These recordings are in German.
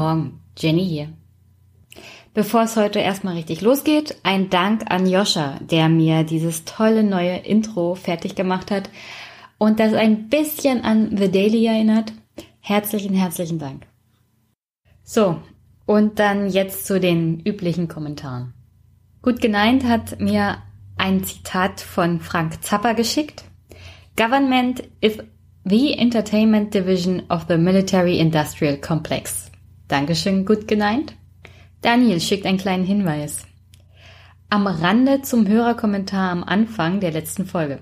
Morgen, Jenny hier. Bevor es heute erstmal richtig losgeht, ein Dank an Joscha, der mir dieses tolle neue Intro fertig gemacht hat und das ein bisschen an The Daily erinnert. Herzlichen, herzlichen Dank. So, und dann jetzt zu den üblichen Kommentaren. Gut geneint hat mir ein Zitat von Frank Zapper geschickt. Government is the entertainment division of the military industrial complex. Dankeschön, gut geneint. Daniel schickt einen kleinen Hinweis. Am Rande zum Hörerkommentar am Anfang der letzten Folge.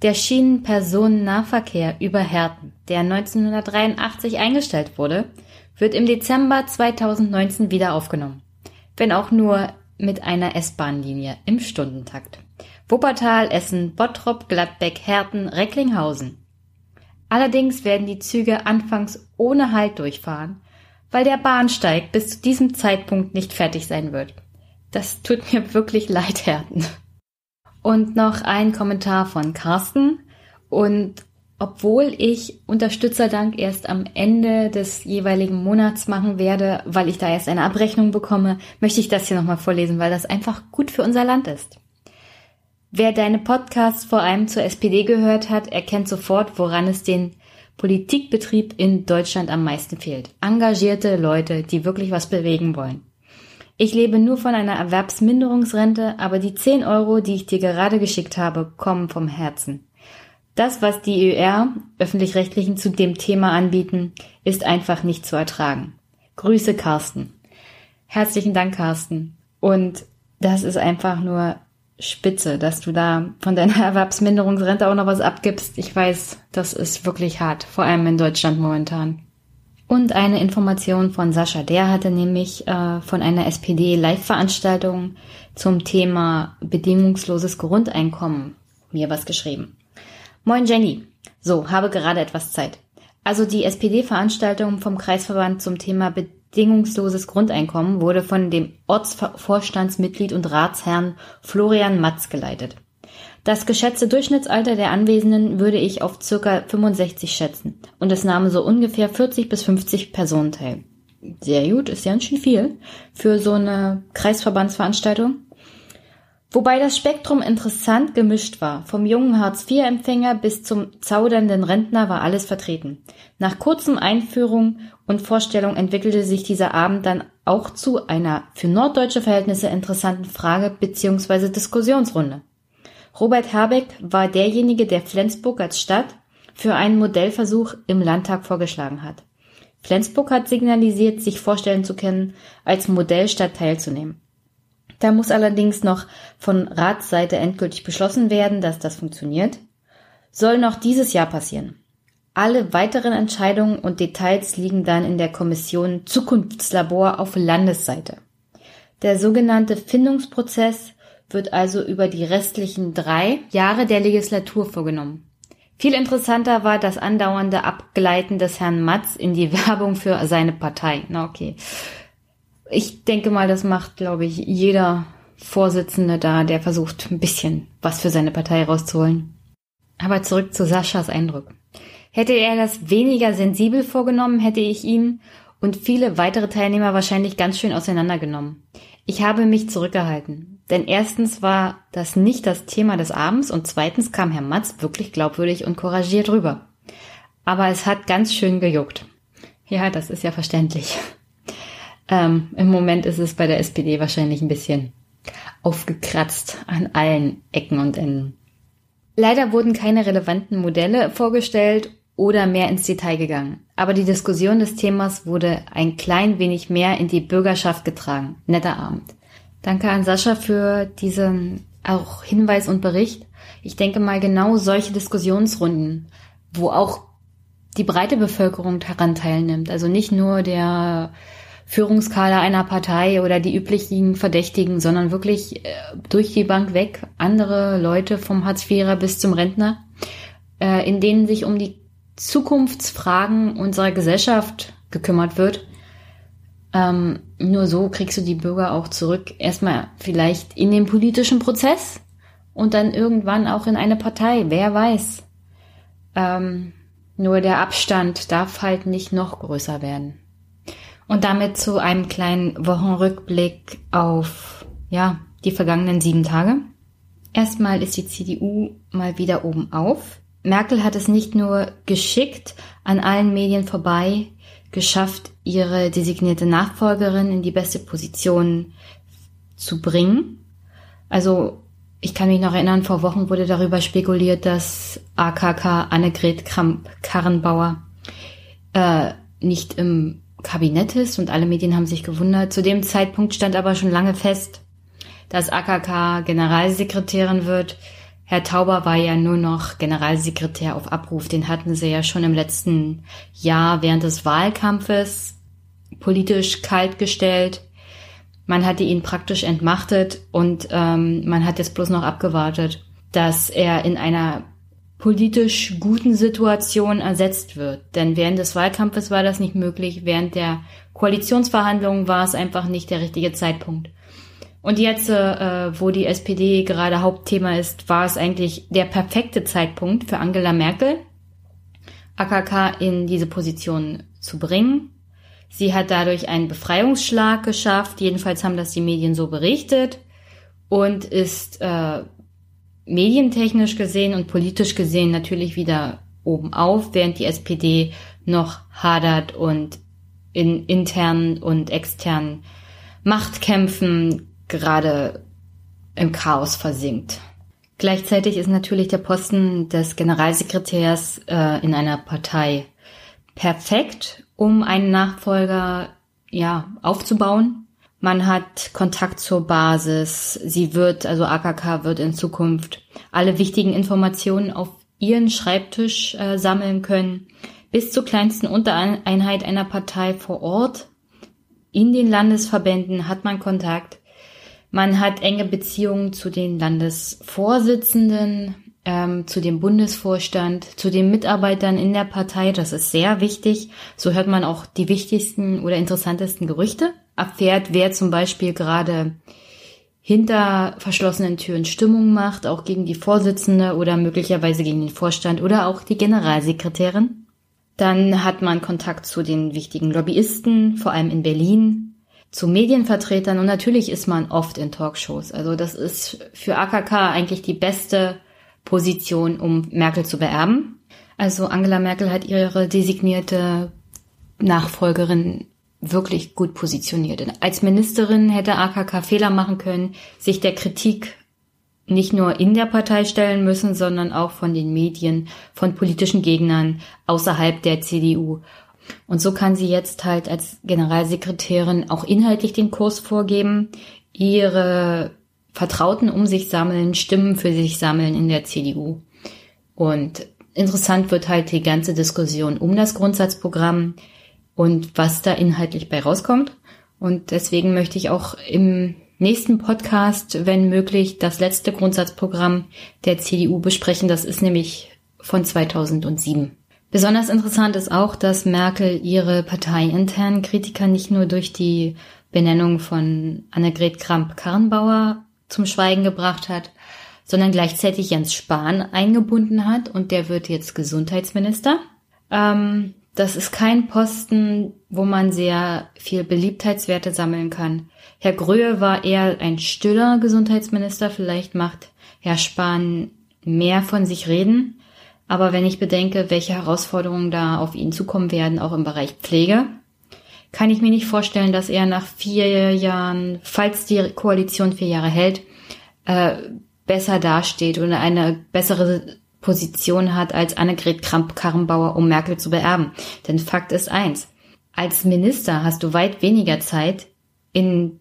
Der Schienenpersonennahverkehr über Herten, der 1983 eingestellt wurde, wird im Dezember 2019 wieder aufgenommen. Wenn auch nur mit einer S-Bahn-Linie im Stundentakt. Wuppertal, Essen, Bottrop, Gladbeck, Herten, Recklinghausen. Allerdings werden die Züge anfangs ohne Halt durchfahren weil der Bahnsteig bis zu diesem Zeitpunkt nicht fertig sein wird. Das tut mir wirklich leid, Herden. Und noch ein Kommentar von Carsten. Und obwohl ich Unterstützerdank erst am Ende des jeweiligen Monats machen werde, weil ich da erst eine Abrechnung bekomme, möchte ich das hier nochmal vorlesen, weil das einfach gut für unser Land ist. Wer deine Podcasts vor allem zur SPD gehört hat, erkennt sofort, woran es den Politikbetrieb in Deutschland am meisten fehlt. Engagierte Leute, die wirklich was bewegen wollen. Ich lebe nur von einer Erwerbsminderungsrente, aber die 10 Euro, die ich dir gerade geschickt habe, kommen vom Herzen. Das, was die ÖR, öffentlich-rechtlichen, zu dem Thema anbieten, ist einfach nicht zu ertragen. Grüße, Carsten. Herzlichen Dank, Carsten. Und das ist einfach nur spitze, dass du da von deiner Erwerbsminderungsrente auch noch was abgibst. Ich weiß, das ist wirklich hart, vor allem in Deutschland momentan. Und eine Information von Sascha, der hatte nämlich äh, von einer SPD-Live-Veranstaltung zum Thema bedingungsloses Grundeinkommen mir was geschrieben. Moin Jenny, so, habe gerade etwas Zeit. Also die SPD-Veranstaltung vom Kreisverband zum Thema Bedingungsloses bedingungsloses Grundeinkommen wurde von dem Ortsvorstandsmitglied und Ratsherrn Florian Matz geleitet. Das geschätzte Durchschnittsalter der Anwesenden würde ich auf circa 65 schätzen und es nahmen so ungefähr 40 bis 50 Personen teil. Sehr gut, ist ja ganz schön viel für so eine Kreisverbandsveranstaltung. Wobei das Spektrum interessant gemischt war. Vom jungen Hartz-IV-Empfänger bis zum zaudernden Rentner war alles vertreten. Nach kurzem Einführung und Vorstellung entwickelte sich dieser Abend dann auch zu einer für norddeutsche Verhältnisse interessanten Frage bzw. Diskussionsrunde. Robert Herbeck war derjenige, der Flensburg als Stadt für einen Modellversuch im Landtag vorgeschlagen hat. Flensburg hat signalisiert, sich vorstellen zu können, als Modellstadt teilzunehmen. Da muss allerdings noch von Ratsseite endgültig beschlossen werden, dass das funktioniert. Soll noch dieses Jahr passieren. Alle weiteren Entscheidungen und Details liegen dann in der Kommission Zukunftslabor auf Landesseite. Der sogenannte Findungsprozess wird also über die restlichen drei Jahre der Legislatur vorgenommen. Viel interessanter war das andauernde Abgleiten des Herrn Matz in die Werbung für seine Partei. Na okay. Ich denke mal, das macht, glaube ich, jeder Vorsitzende da, der versucht, ein bisschen was für seine Partei rauszuholen. Aber zurück zu Saschas Eindruck. Hätte er das weniger sensibel vorgenommen, hätte ich ihn und viele weitere Teilnehmer wahrscheinlich ganz schön auseinandergenommen. Ich habe mich zurückgehalten. Denn erstens war das nicht das Thema des Abends und zweitens kam Herr Matz wirklich glaubwürdig und couragiert rüber. Aber es hat ganz schön gejuckt. Ja, das ist ja verständlich. Ähm, Im Moment ist es bei der SPD wahrscheinlich ein bisschen aufgekratzt an allen Ecken und Enden. Leider wurden keine relevanten Modelle vorgestellt oder mehr ins Detail gegangen. Aber die Diskussion des Themas wurde ein klein wenig mehr in die Bürgerschaft getragen. Netter Abend. Danke an Sascha für diesen auch Hinweis und Bericht. Ich denke mal genau solche Diskussionsrunden, wo auch die breite Bevölkerung daran teilnimmt. Also nicht nur der Führungskader einer Partei oder die üblichen Verdächtigen, sondern wirklich äh, durch die Bank weg andere Leute vom Hartz-IVer bis zum Rentner, äh, in denen sich um die Zukunftsfragen unserer Gesellschaft gekümmert wird. Ähm, nur so kriegst du die Bürger auch zurück, erstmal vielleicht in den politischen Prozess und dann irgendwann auch in eine Partei, wer weiß. Ähm, nur der Abstand darf halt nicht noch größer werden. Und damit zu einem kleinen Wochenrückblick auf, ja, die vergangenen sieben Tage. Erstmal ist die CDU mal wieder oben auf. Merkel hat es nicht nur geschickt an allen Medien vorbei geschafft, ihre designierte Nachfolgerin in die beste Position zu bringen. Also ich kann mich noch erinnern, vor Wochen wurde darüber spekuliert, dass AKK Annegret Kramp-Karrenbauer äh, nicht im Kabinett ist und alle Medien haben sich gewundert. Zu dem Zeitpunkt stand aber schon lange fest, dass AKK Generalsekretärin wird. Herr Tauber war ja nur noch Generalsekretär auf Abruf. Den hatten sie ja schon im letzten Jahr während des Wahlkampfes politisch kalt gestellt. Man hatte ihn praktisch entmachtet und ähm, man hat jetzt bloß noch abgewartet, dass er in einer politisch guten Situation ersetzt wird. Denn während des Wahlkampfes war das nicht möglich, während der Koalitionsverhandlungen war es einfach nicht der richtige Zeitpunkt. Und jetzt, äh, wo die SPD gerade Hauptthema ist, war es eigentlich der perfekte Zeitpunkt für Angela Merkel, AKK in diese Position zu bringen. Sie hat dadurch einen Befreiungsschlag geschafft, jedenfalls haben das die Medien so berichtet, und ist äh, medientechnisch gesehen und politisch gesehen natürlich wieder oben auf, während die SPD noch hadert und in internen und externen Machtkämpfen gerade im Chaos versinkt. Gleichzeitig ist natürlich der Posten des Generalsekretärs äh, in einer Partei perfekt, um einen Nachfolger ja aufzubauen. Man hat Kontakt zur Basis. Sie wird, also AKK wird in Zukunft alle wichtigen Informationen auf ihren Schreibtisch äh, sammeln können, bis zur kleinsten Untereinheit einer Partei vor Ort. In den Landesverbänden hat man Kontakt. Man hat enge Beziehungen zu den Landesvorsitzenden, ähm, zu dem Bundesvorstand, zu den Mitarbeitern in der Partei. Das ist sehr wichtig. So hört man auch die wichtigsten oder interessantesten Gerüchte erfährt, wer zum Beispiel gerade hinter verschlossenen Türen Stimmung macht, auch gegen die Vorsitzende oder möglicherweise gegen den Vorstand oder auch die Generalsekretärin. Dann hat man Kontakt zu den wichtigen Lobbyisten, vor allem in Berlin, zu Medienvertretern und natürlich ist man oft in Talkshows. Also das ist für AKK eigentlich die beste Position, um Merkel zu beerben. Also Angela Merkel hat ihre designierte Nachfolgerin wirklich gut positioniert. Als Ministerin hätte AKK Fehler machen können, sich der Kritik nicht nur in der Partei stellen müssen, sondern auch von den Medien, von politischen Gegnern außerhalb der CDU. Und so kann sie jetzt halt als Generalsekretärin auch inhaltlich den Kurs vorgeben, ihre Vertrauten um sich sammeln, Stimmen für sich sammeln in der CDU. Und interessant wird halt die ganze Diskussion um das Grundsatzprogramm, und was da inhaltlich bei rauskommt. Und deswegen möchte ich auch im nächsten Podcast, wenn möglich, das letzte Grundsatzprogramm der CDU besprechen. Das ist nämlich von 2007. Besonders interessant ist auch, dass Merkel ihre parteiinternen Kritiker nicht nur durch die Benennung von Annegret Kramp-Karrenbauer zum Schweigen gebracht hat, sondern gleichzeitig Jens Spahn eingebunden hat und der wird jetzt Gesundheitsminister. Ähm, das ist kein Posten, wo man sehr viel Beliebtheitswerte sammeln kann. Herr Gröhe war eher ein stiller Gesundheitsminister. Vielleicht macht Herr Spahn mehr von sich reden. Aber wenn ich bedenke, welche Herausforderungen da auf ihn zukommen werden, auch im Bereich Pflege, kann ich mir nicht vorstellen, dass er nach vier Jahren, falls die Koalition vier Jahre hält, äh, besser dasteht oder eine bessere Position hat als Annegret Kramp-Karrenbauer, um Merkel zu beerben. Denn Fakt ist eins. Als Minister hast du weit weniger Zeit, in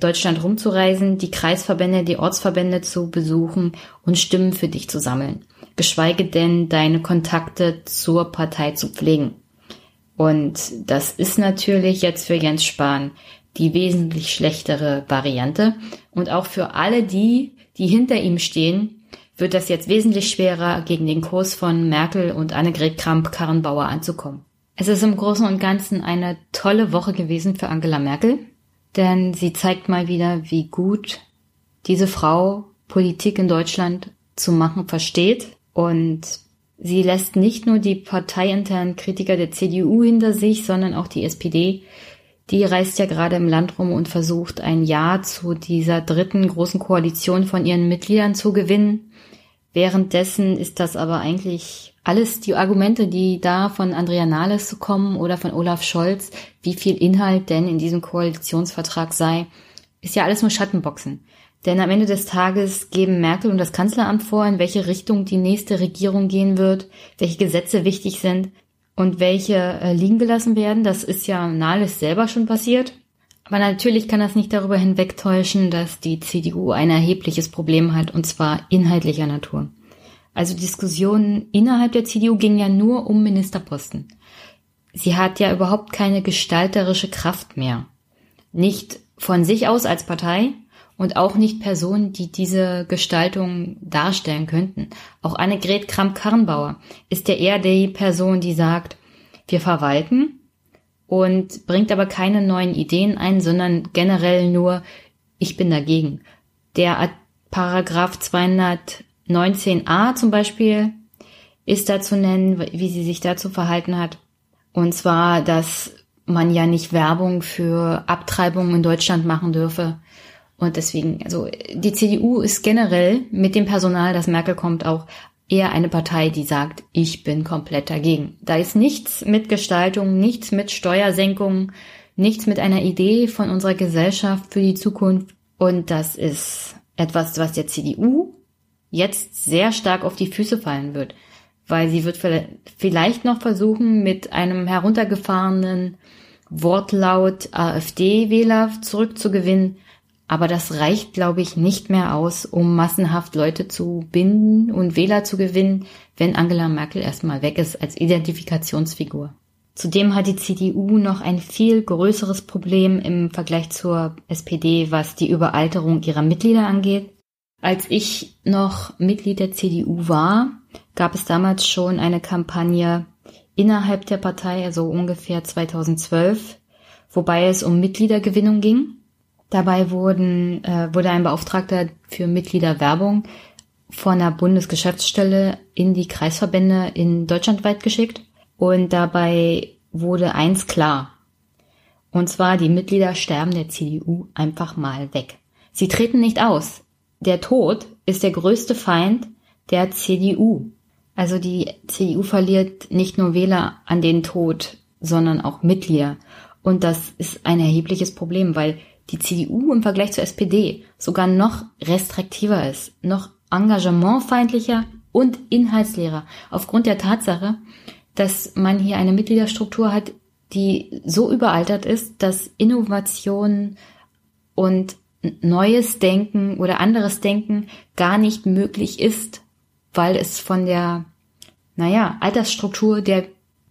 Deutschland rumzureisen, die Kreisverbände, die Ortsverbände zu besuchen und Stimmen für dich zu sammeln. Geschweige denn deine Kontakte zur Partei zu pflegen. Und das ist natürlich jetzt für Jens Spahn die wesentlich schlechtere Variante. Und auch für alle die, die hinter ihm stehen, wird das jetzt wesentlich schwerer, gegen den Kurs von Merkel und Annegret Kramp-Karrenbauer anzukommen. Es ist im Großen und Ganzen eine tolle Woche gewesen für Angela Merkel, denn sie zeigt mal wieder, wie gut diese Frau Politik in Deutschland zu machen versteht und sie lässt nicht nur die parteiinternen Kritiker der CDU hinter sich, sondern auch die SPD, Die reist ja gerade im Land rum und versucht ein Ja zu dieser dritten großen Koalition von ihren Mitgliedern zu gewinnen. Währenddessen ist das aber eigentlich alles die Argumente, die da von Andrea Nahles kommen oder von Olaf Scholz, wie viel Inhalt denn in diesem Koalitionsvertrag sei, ist ja alles nur Schattenboxen. Denn am Ende des Tages geben Merkel und das Kanzleramt vor, in welche Richtung die nächste Regierung gehen wird, welche Gesetze wichtig sind und welche äh, liegen gelassen werden. Das ist ja Nahles selber schon passiert. Aber natürlich kann das nicht darüber hinwegtäuschen, dass die CDU ein erhebliches Problem hat, und zwar inhaltlicher Natur. Also Diskussionen innerhalb der CDU gingen ja nur um Ministerposten. Sie hat ja überhaupt keine gestalterische Kraft mehr. Nicht von sich aus als Partei und auch nicht Personen, die diese Gestaltung darstellen könnten. Auch Annegret Kramp-Karrenbauer ist ja eher die Person, die sagt, wir verwalten und bringt aber keine neuen Ideen ein, sondern generell nur, ich bin dagegen. Der Paragraph 200 19a zum Beispiel ist da zu nennen, wie sie sich dazu verhalten hat. Und zwar, dass man ja nicht Werbung für Abtreibungen in Deutschland machen dürfe. Und deswegen, also die CDU ist generell mit dem Personal, das Merkel kommt, auch eher eine Partei, die sagt, ich bin komplett dagegen. Da ist nichts mit Gestaltung, nichts mit Steuersenkungen, nichts mit einer Idee von unserer Gesellschaft für die Zukunft. Und das ist etwas, was der CDU jetzt sehr stark auf die Füße fallen wird, weil sie wird vielleicht noch versuchen, mit einem heruntergefahrenen Wortlaut AfD-Wähler zurückzugewinnen, aber das reicht, glaube ich, nicht mehr aus, um massenhaft Leute zu binden und Wähler zu gewinnen, wenn Angela Merkel erstmal weg ist als Identifikationsfigur. Zudem hat die CDU noch ein viel größeres Problem im Vergleich zur SPD, was die Überalterung ihrer Mitglieder angeht. Als ich noch Mitglied der CDU war, gab es damals schon eine Kampagne innerhalb der Partei, also ungefähr 2012, wobei es um Mitgliedergewinnung ging. Dabei wurden, äh, wurde ein Beauftragter für Mitgliederwerbung von der Bundesgeschäftsstelle in die Kreisverbände in Deutschland weit geschickt. Und dabei wurde eins klar. Und zwar, die Mitglieder sterben der CDU einfach mal weg. Sie treten nicht aus der Tod ist der größte Feind der CDU. Also die CDU verliert nicht nur Wähler an den Tod, sondern auch Mitglieder. Und das ist ein erhebliches Problem, weil die CDU im Vergleich zur SPD sogar noch restriktiver ist, noch engagementfeindlicher und inhaltsleerer. Aufgrund der Tatsache, dass man hier eine Mitgliederstruktur hat, die so überaltert ist, dass Innovation und neues Denken oder anderes Denken gar nicht möglich ist, weil es von der, naja, Altersstruktur der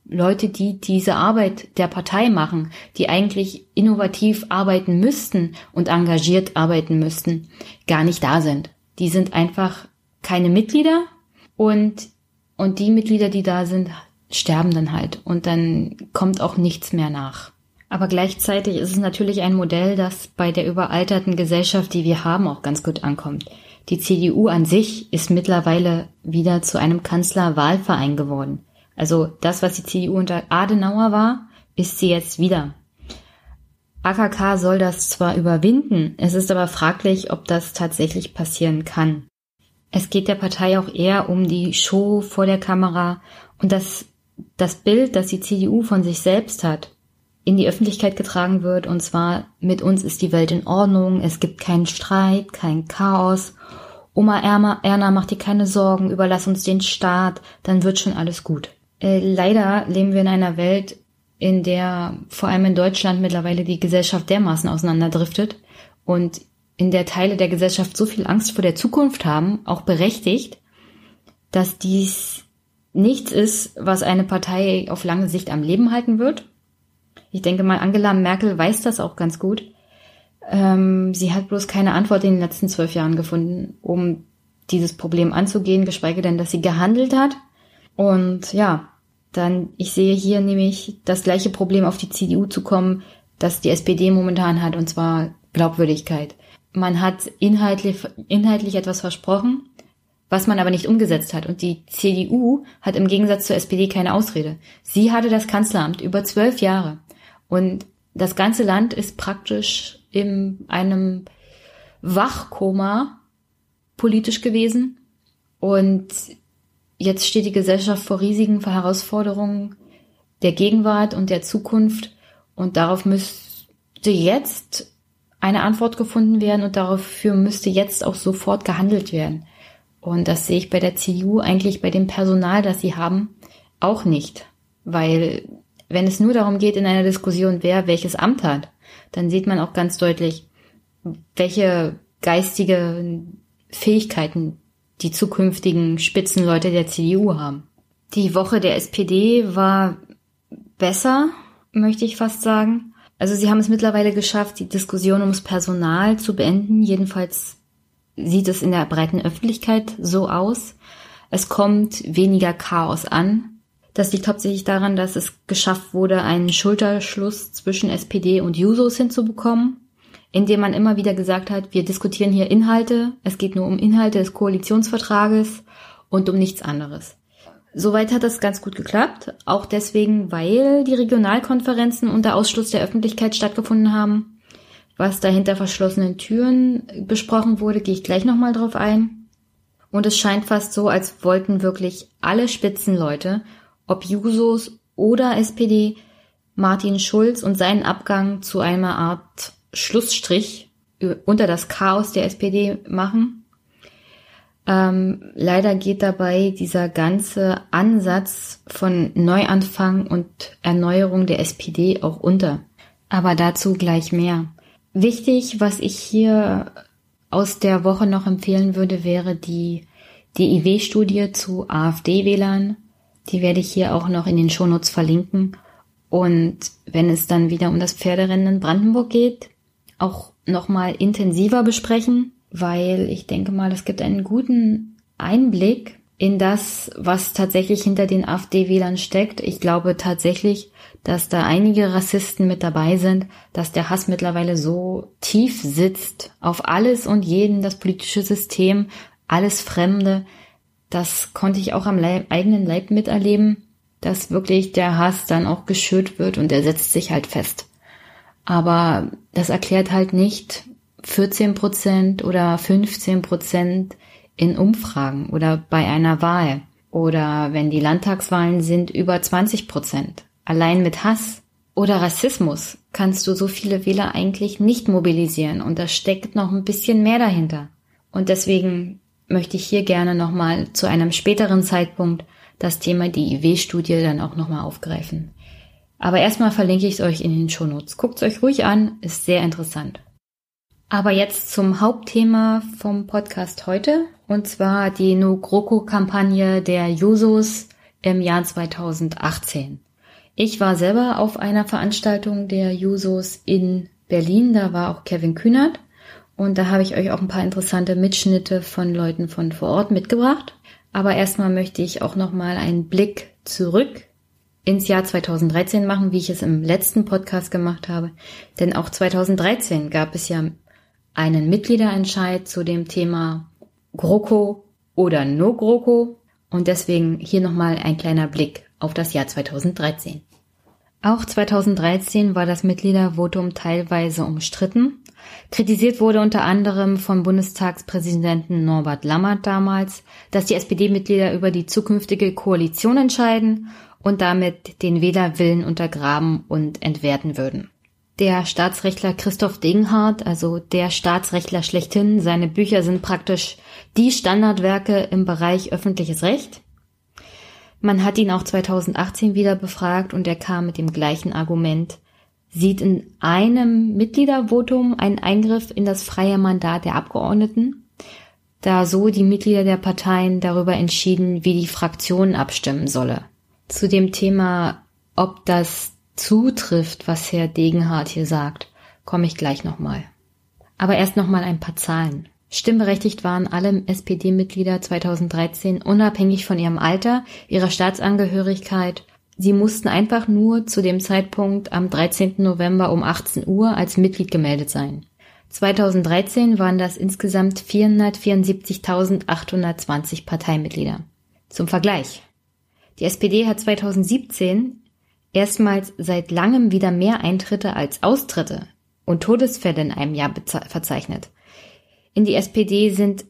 Leute, die diese Arbeit der Partei machen, die eigentlich innovativ arbeiten müssten und engagiert arbeiten müssten, gar nicht da sind. Die sind einfach keine Mitglieder und, und die Mitglieder, die da sind, sterben dann halt und dann kommt auch nichts mehr nach. Aber gleichzeitig ist es natürlich ein Modell, das bei der überalterten Gesellschaft, die wir haben, auch ganz gut ankommt. Die CDU an sich ist mittlerweile wieder zu einem Kanzlerwahlverein geworden. Also das, was die CDU unter Adenauer war, ist sie jetzt wieder. AKK soll das zwar überwinden, es ist aber fraglich, ob das tatsächlich passieren kann. Es geht der Partei auch eher um die Show vor der Kamera und das, das Bild, das die CDU von sich selbst hat, in die Öffentlichkeit getragen wird. Und zwar mit uns ist die Welt in Ordnung, es gibt keinen Streit, kein Chaos. Oma Erna, macht dir keine Sorgen, überlass uns den Staat, dann wird schon alles gut. Äh, leider leben wir in einer Welt, in der vor allem in Deutschland mittlerweile die Gesellschaft dermaßen auseinanderdriftet und in der Teile der Gesellschaft so viel Angst vor der Zukunft haben, auch berechtigt, dass dies nichts ist, was eine Partei auf lange Sicht am Leben halten wird ich denke mal, Angela Merkel weiß das auch ganz gut. Ähm, sie hat bloß keine Antwort in den letzten zwölf Jahren gefunden, um dieses Problem anzugehen, geschweige denn, dass sie gehandelt hat. Und ja, dann, ich sehe hier nämlich das gleiche Problem auf die CDU zu kommen, das die SPD momentan hat, und zwar Glaubwürdigkeit. Man hat inhaltlich, inhaltlich etwas versprochen, was man aber nicht umgesetzt hat. Und die CDU hat im Gegensatz zur SPD keine Ausrede. Sie hatte das Kanzleramt über zwölf Jahre. Und Das ganze Land ist praktisch in einem Wachkoma politisch gewesen. Und jetzt steht die Gesellschaft vor riesigen Herausforderungen der Gegenwart und der Zukunft. Und darauf müsste jetzt eine Antwort gefunden werden und dafür müsste jetzt auch sofort gehandelt werden. Und das sehe ich bei der CDU eigentlich bei dem Personal, das sie haben, auch nicht. Weil wenn es nur darum geht in einer Diskussion, wer welches Amt hat, dann sieht man auch ganz deutlich, welche geistige Fähigkeiten die zukünftigen Spitzenleute der CDU haben. Die Woche der SPD war besser, möchte ich fast sagen. Also sie haben es mittlerweile geschafft, die Diskussion ums Personal zu beenden. Jedenfalls sieht es in der breiten Öffentlichkeit so aus. Es kommt weniger Chaos an. Das liegt hauptsächlich daran, dass es geschafft wurde, einen Schulterschluss zwischen SPD und Jusos hinzubekommen, indem man immer wieder gesagt hat, wir diskutieren hier Inhalte, es geht nur um Inhalte des Koalitionsvertrages und um nichts anderes. Soweit hat das ganz gut geklappt, auch deswegen, weil die Regionalkonferenzen unter Ausschluss der Öffentlichkeit stattgefunden haben. Was da hinter verschlossenen Türen besprochen wurde, gehe ich gleich nochmal drauf ein. Und es scheint fast so, als wollten wirklich alle Spitzenleute, ob Jusos oder SPD, Martin Schulz und seinen Abgang zu einer Art Schlussstrich unter das Chaos der SPD machen. Ähm, leider geht dabei dieser ganze Ansatz von Neuanfang und Erneuerung der SPD auch unter. Aber dazu gleich mehr. Wichtig, was ich hier aus der Woche noch empfehlen würde, wäre die DIW-Studie zu AfD-Wählern. Die werde ich hier auch noch in den Shownotes verlinken. Und wenn es dann wieder um das Pferderennen in Brandenburg geht, auch nochmal intensiver besprechen weil ich denke mal, es gibt einen guten Einblick in das, was tatsächlich hinter den AfD-Wählern steckt. Ich glaube tatsächlich, dass da einige Rassisten mit dabei sind, dass der Hass mittlerweile so tief sitzt auf alles und jeden, das politische System, alles Fremde. Das konnte ich auch am Leib, eigenen Leib miterleben, dass wirklich der Hass dann auch geschürt wird und er setzt sich halt fest. Aber das erklärt halt nicht, 14 Prozent oder 15 Prozent in Umfragen oder bei einer Wahl oder wenn die Landtagswahlen sind über 20 Prozent. Allein mit Hass oder Rassismus kannst du so viele Wähler eigentlich nicht mobilisieren und da steckt noch ein bisschen mehr dahinter. Und deswegen möchte ich hier gerne nochmal zu einem späteren Zeitpunkt das Thema die IW-Studie dann auch nochmal aufgreifen. Aber erstmal verlinke ich es euch in den Shownotes. Guckt es euch ruhig an, ist sehr interessant. Aber jetzt zum Hauptthema vom Podcast heute, und zwar die No GroKo-Kampagne der Jusos im Jahr 2018. Ich war selber auf einer Veranstaltung der Jusos in Berlin, da war auch Kevin Kühnert und da habe ich euch auch ein paar interessante Mitschnitte von Leuten von vor Ort mitgebracht. Aber erstmal möchte ich auch nochmal einen Blick zurück ins Jahr 2013 machen, wie ich es im letzten Podcast gemacht habe. Denn auch 2013 gab es ja einen Mitgliederentscheid zu dem Thema GroKo oder No GroKo und deswegen hier nochmal ein kleiner Blick auf das Jahr 2013. Auch 2013 war das Mitgliedervotum teilweise umstritten. Kritisiert wurde unter anderem vom Bundestagspräsidenten Norbert Lammert damals, dass die SPD-Mitglieder über die zukünftige Koalition entscheiden und damit den Wählerwillen untergraben und entwerten würden der Staatsrechtler Christoph Degenhardt, also der Staatsrechtler schlechthin. Seine Bücher sind praktisch die Standardwerke im Bereich öffentliches Recht. Man hat ihn auch 2018 wieder befragt und er kam mit dem gleichen Argument, sieht in einem Mitgliedervotum einen Eingriff in das freie Mandat der Abgeordneten, da so die Mitglieder der Parteien darüber entschieden, wie die Fraktion abstimmen solle. Zu dem Thema, ob das zutrifft, was Herr Degenhardt hier sagt, komme ich gleich nochmal. Aber erst nochmal ein paar Zahlen. Stimmberechtigt waren alle SPD-Mitglieder 2013 unabhängig von ihrem Alter, ihrer Staatsangehörigkeit. Sie mussten einfach nur zu dem Zeitpunkt am 13. November um 18 Uhr als Mitglied gemeldet sein. 2013 waren das insgesamt 474.820 Parteimitglieder. Zum Vergleich. Die SPD hat 2017 erstmals seit langem wieder mehr Eintritte als Austritte und Todesfälle in einem Jahr verzeichnet. In die SPD sind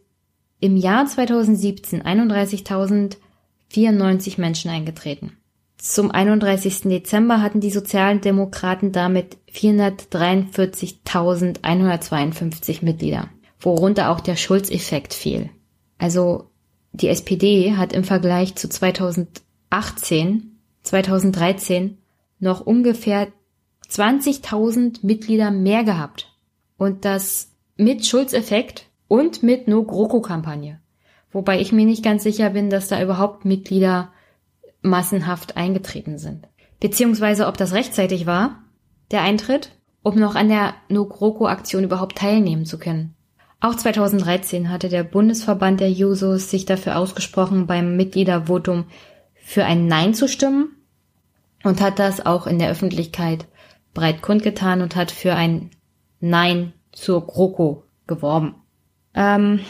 im Jahr 2017 31.094 Menschen eingetreten. Zum 31. Dezember hatten die Sozialdemokraten damit 443.152 Mitglieder, worunter auch der Schulz-Effekt fiel. Also die SPD hat im Vergleich zu 2018, 2013 noch ungefähr 20.000 Mitglieder mehr gehabt. Und das mit Schulz-Effekt und mit No-GroKo-Kampagne. Wobei ich mir nicht ganz sicher bin, dass da überhaupt Mitglieder massenhaft eingetreten sind. Beziehungsweise ob das rechtzeitig war, der Eintritt, um noch an der No-GroKo-Aktion überhaupt teilnehmen zu können. Auch 2013 hatte der Bundesverband der Jusos sich dafür ausgesprochen, beim Mitgliedervotum für ein Nein zu stimmen und hat das auch in der Öffentlichkeit breit kundgetan und hat für ein Nein zur GroKo geworben. Ähm,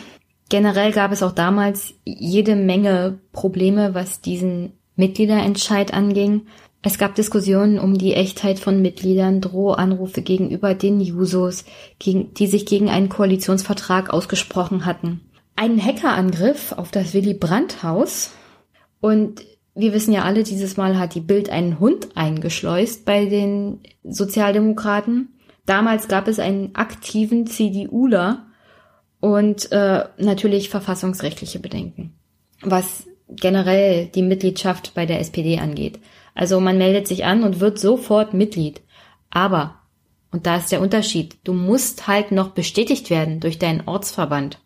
generell gab es auch damals jede Menge Probleme, was diesen Mitgliederentscheid anging. Es gab Diskussionen um die Echtheit von Mitgliedern, Drohanrufe gegenüber den Jusos, gegen, die sich gegen einen Koalitionsvertrag ausgesprochen hatten. Einen Hackerangriff auf das Willy Brandt Haus und wir wissen ja alle, dieses Mal hat die Bild einen Hund eingeschleust bei den Sozialdemokraten. Damals gab es einen aktiven CDUler und äh, natürlich verfassungsrechtliche Bedenken, was generell die Mitgliedschaft bei der SPD angeht. Also man meldet sich an und wird sofort Mitglied. Aber, und da ist der Unterschied, du musst halt noch bestätigt werden durch deinen Ortsverband.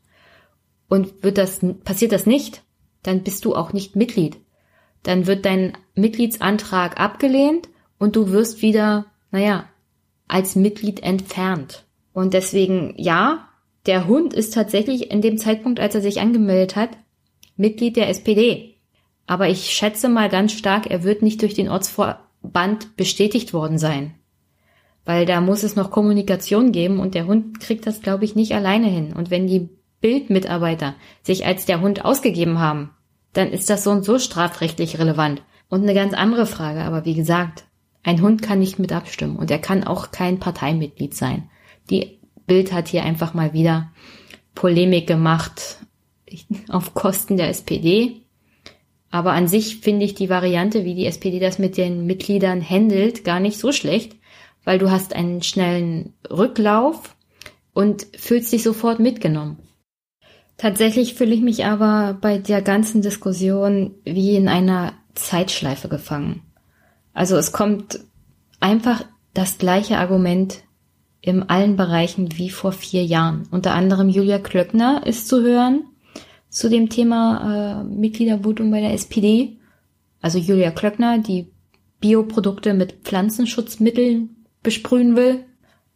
Und wird das, passiert das nicht, dann bist du auch nicht Mitglied dann wird dein Mitgliedsantrag abgelehnt und du wirst wieder, naja, als Mitglied entfernt. Und deswegen, ja, der Hund ist tatsächlich in dem Zeitpunkt, als er sich angemeldet hat, Mitglied der SPD. Aber ich schätze mal ganz stark, er wird nicht durch den Ortsverband bestätigt worden sein. Weil da muss es noch Kommunikation geben und der Hund kriegt das, glaube ich, nicht alleine hin. Und wenn die Bildmitarbeiter sich als der Hund ausgegeben haben, dann ist das so und so strafrechtlich relevant. Und eine ganz andere Frage, aber wie gesagt, ein Hund kann nicht mit abstimmen und er kann auch kein Parteimitglied sein. Die Bild hat hier einfach mal wieder Polemik gemacht auf Kosten der SPD. Aber an sich finde ich die Variante, wie die SPD das mit den Mitgliedern handelt, gar nicht so schlecht, weil du hast einen schnellen Rücklauf und fühlst dich sofort mitgenommen. Tatsächlich fühle ich mich aber bei der ganzen Diskussion wie in einer Zeitschleife gefangen. Also es kommt einfach das gleiche Argument in allen Bereichen wie vor vier Jahren. Unter anderem Julia Klöckner ist zu hören zu dem Thema äh, Mitgliedervotum bei der SPD. Also Julia Klöckner, die Bioprodukte mit Pflanzenschutzmitteln besprühen will.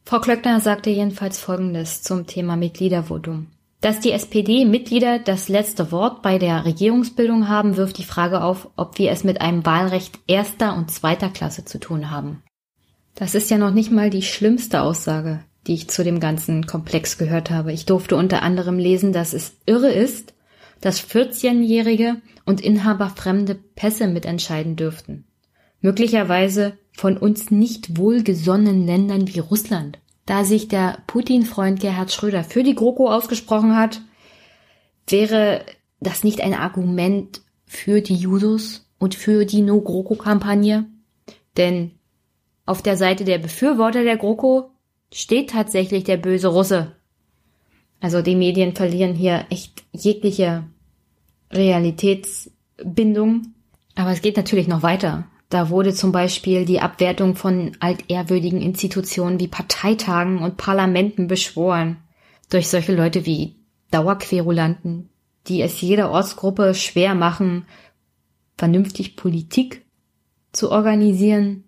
Frau Klöckner sagte jedenfalls Folgendes zum Thema Mitgliedervotum. Dass die SPD-Mitglieder das letzte Wort bei der Regierungsbildung haben, wirft die Frage auf, ob wir es mit einem Wahlrecht erster und zweiter Klasse zu tun haben. Das ist ja noch nicht mal die schlimmste Aussage, die ich zu dem ganzen Komplex gehört habe. Ich durfte unter anderem lesen, dass es irre ist, dass 14-Jährige und Inhaber fremde Pässe mitentscheiden dürften. Möglicherweise von uns nicht wohlgesonnenen Ländern wie Russland da sich der Putin-Freund Gerhard Schröder für die GroKo ausgesprochen hat, wäre das nicht ein Argument für die Jusos und für die No-GroKo-Kampagne? Denn auf der Seite der Befürworter der GroKo steht tatsächlich der böse Russe. Also die Medien verlieren hier echt jegliche Realitätsbindung. Aber es geht natürlich noch weiter. Da wurde zum Beispiel die Abwertung von altehrwürdigen Institutionen wie Parteitagen und Parlamenten beschworen. Durch solche Leute wie Dauerquerulanten, die es jeder Ortsgruppe schwer machen, vernünftig Politik zu organisieren.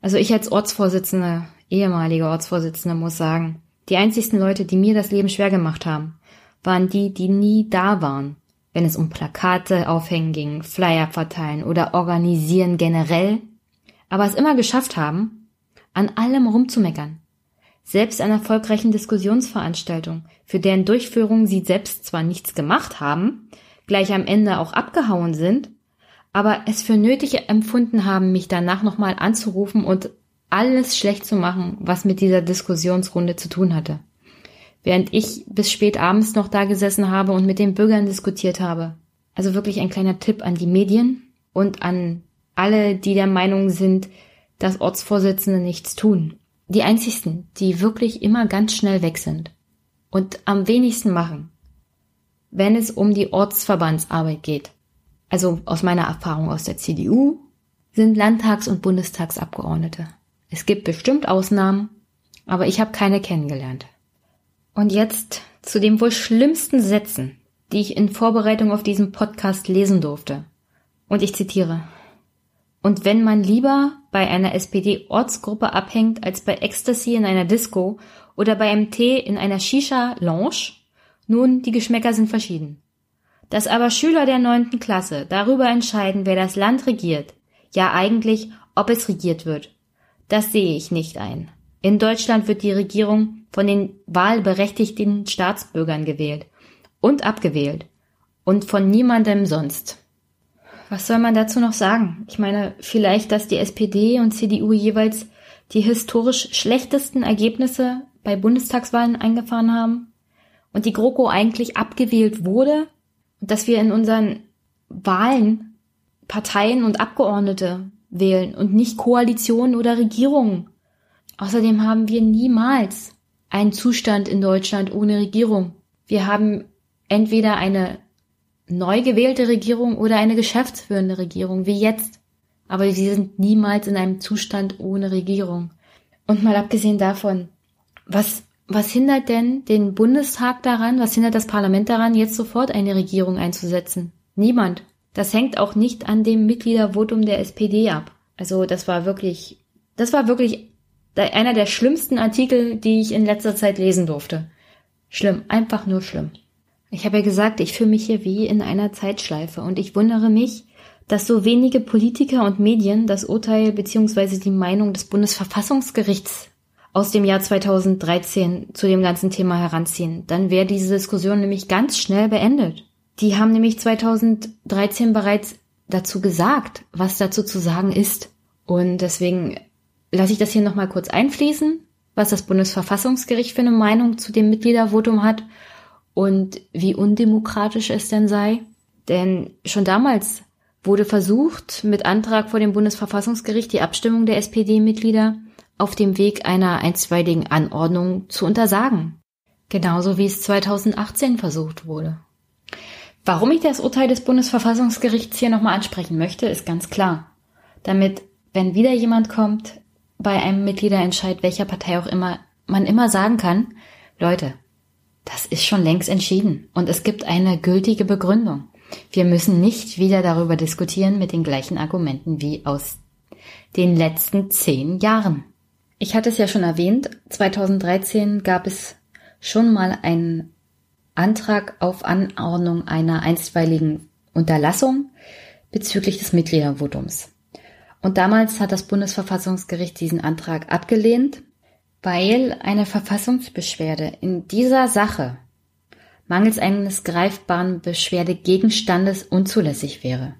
Also ich als Ortsvorsitzende, ehemalige Ortsvorsitzende muss sagen, die einzigsten Leute, die mir das Leben schwer gemacht haben, waren die, die nie da waren wenn es um Plakate aufhängen ging, Flyer verteilen oder organisieren generell, aber es immer geschafft haben, an allem rumzumeckern. Selbst an erfolgreichen Diskussionsveranstaltungen, für deren Durchführung sie selbst zwar nichts gemacht haben, gleich am Ende auch abgehauen sind, aber es für nötig empfunden haben, mich danach nochmal anzurufen und alles schlecht zu machen, was mit dieser Diskussionsrunde zu tun hatte. Während ich bis spät abends noch da gesessen habe und mit den Bürgern diskutiert habe. Also wirklich ein kleiner Tipp an die Medien und an alle, die der Meinung sind, dass Ortsvorsitzende nichts tun. Die einzigsten, die wirklich immer ganz schnell weg sind und am wenigsten machen, wenn es um die Ortsverbandsarbeit geht. Also aus meiner Erfahrung aus der CDU sind Landtags- und Bundestagsabgeordnete. Es gibt bestimmt Ausnahmen, aber ich habe keine kennengelernt. Und jetzt zu den wohl schlimmsten Sätzen, die ich in Vorbereitung auf diesen Podcast lesen durfte. Und ich zitiere. Und wenn man lieber bei einer SPD-Ortsgruppe abhängt als bei Ecstasy in einer Disco oder bei Tee in einer Shisha-Lounge, nun, die Geschmäcker sind verschieden. Dass aber Schüler der neunten Klasse darüber entscheiden, wer das Land regiert, ja eigentlich, ob es regiert wird, das sehe ich nicht ein. In Deutschland wird die Regierung von den wahlberechtigten Staatsbürgern gewählt und abgewählt und von niemandem sonst. Was soll man dazu noch sagen? Ich meine, vielleicht, dass die SPD und CDU jeweils die historisch schlechtesten Ergebnisse bei Bundestagswahlen eingefahren haben und die GroKo eigentlich abgewählt wurde und dass wir in unseren Wahlen Parteien und Abgeordnete wählen und nicht Koalitionen oder Regierungen. Außerdem haben wir niemals einen Zustand in Deutschland ohne Regierung. Wir haben entweder eine neu gewählte Regierung oder eine geschäftsführende Regierung, wie jetzt. Aber wir sind niemals in einem Zustand ohne Regierung. Und mal abgesehen davon, was, was hindert denn den Bundestag daran, was hindert das Parlament daran, jetzt sofort eine Regierung einzusetzen? Niemand. Das hängt auch nicht an dem Mitgliedervotum der SPD ab. Also das war wirklich, das war wirklich einer der schlimmsten Artikel, die ich in letzter Zeit lesen durfte. Schlimm, einfach nur schlimm. Ich habe ja gesagt, ich fühle mich hier wie in einer Zeitschleife und ich wundere mich, dass so wenige Politiker und Medien das Urteil bzw. die Meinung des Bundesverfassungsgerichts aus dem Jahr 2013 zu dem ganzen Thema heranziehen. Dann wäre diese Diskussion nämlich ganz schnell beendet. Die haben nämlich 2013 bereits dazu gesagt, was dazu zu sagen ist. Und deswegen lasse ich das hier nochmal kurz einfließen, was das Bundesverfassungsgericht für eine Meinung zu dem Mitgliedervotum hat und wie undemokratisch es denn sei. Denn schon damals wurde versucht, mit Antrag vor dem Bundesverfassungsgericht die Abstimmung der SPD-Mitglieder auf dem Weg einer einstweiligen Anordnung zu untersagen. Genauso wie es 2018 versucht wurde. Warum ich das Urteil des Bundesverfassungsgerichts hier nochmal ansprechen möchte, ist ganz klar. Damit, wenn wieder jemand kommt, bei einem Mitgliederentscheid welcher Partei auch immer, man immer sagen kann, Leute, das ist schon längst entschieden und es gibt eine gültige Begründung. Wir müssen nicht wieder darüber diskutieren mit den gleichen Argumenten wie aus den letzten zehn Jahren. Ich hatte es ja schon erwähnt, 2013 gab es schon mal einen Antrag auf Anordnung einer einstweiligen Unterlassung bezüglich des Mitgliedervotums. Und damals hat das Bundesverfassungsgericht diesen Antrag abgelehnt, weil eine Verfassungsbeschwerde in dieser Sache mangels eines greifbaren Beschwerdegegenstandes unzulässig wäre.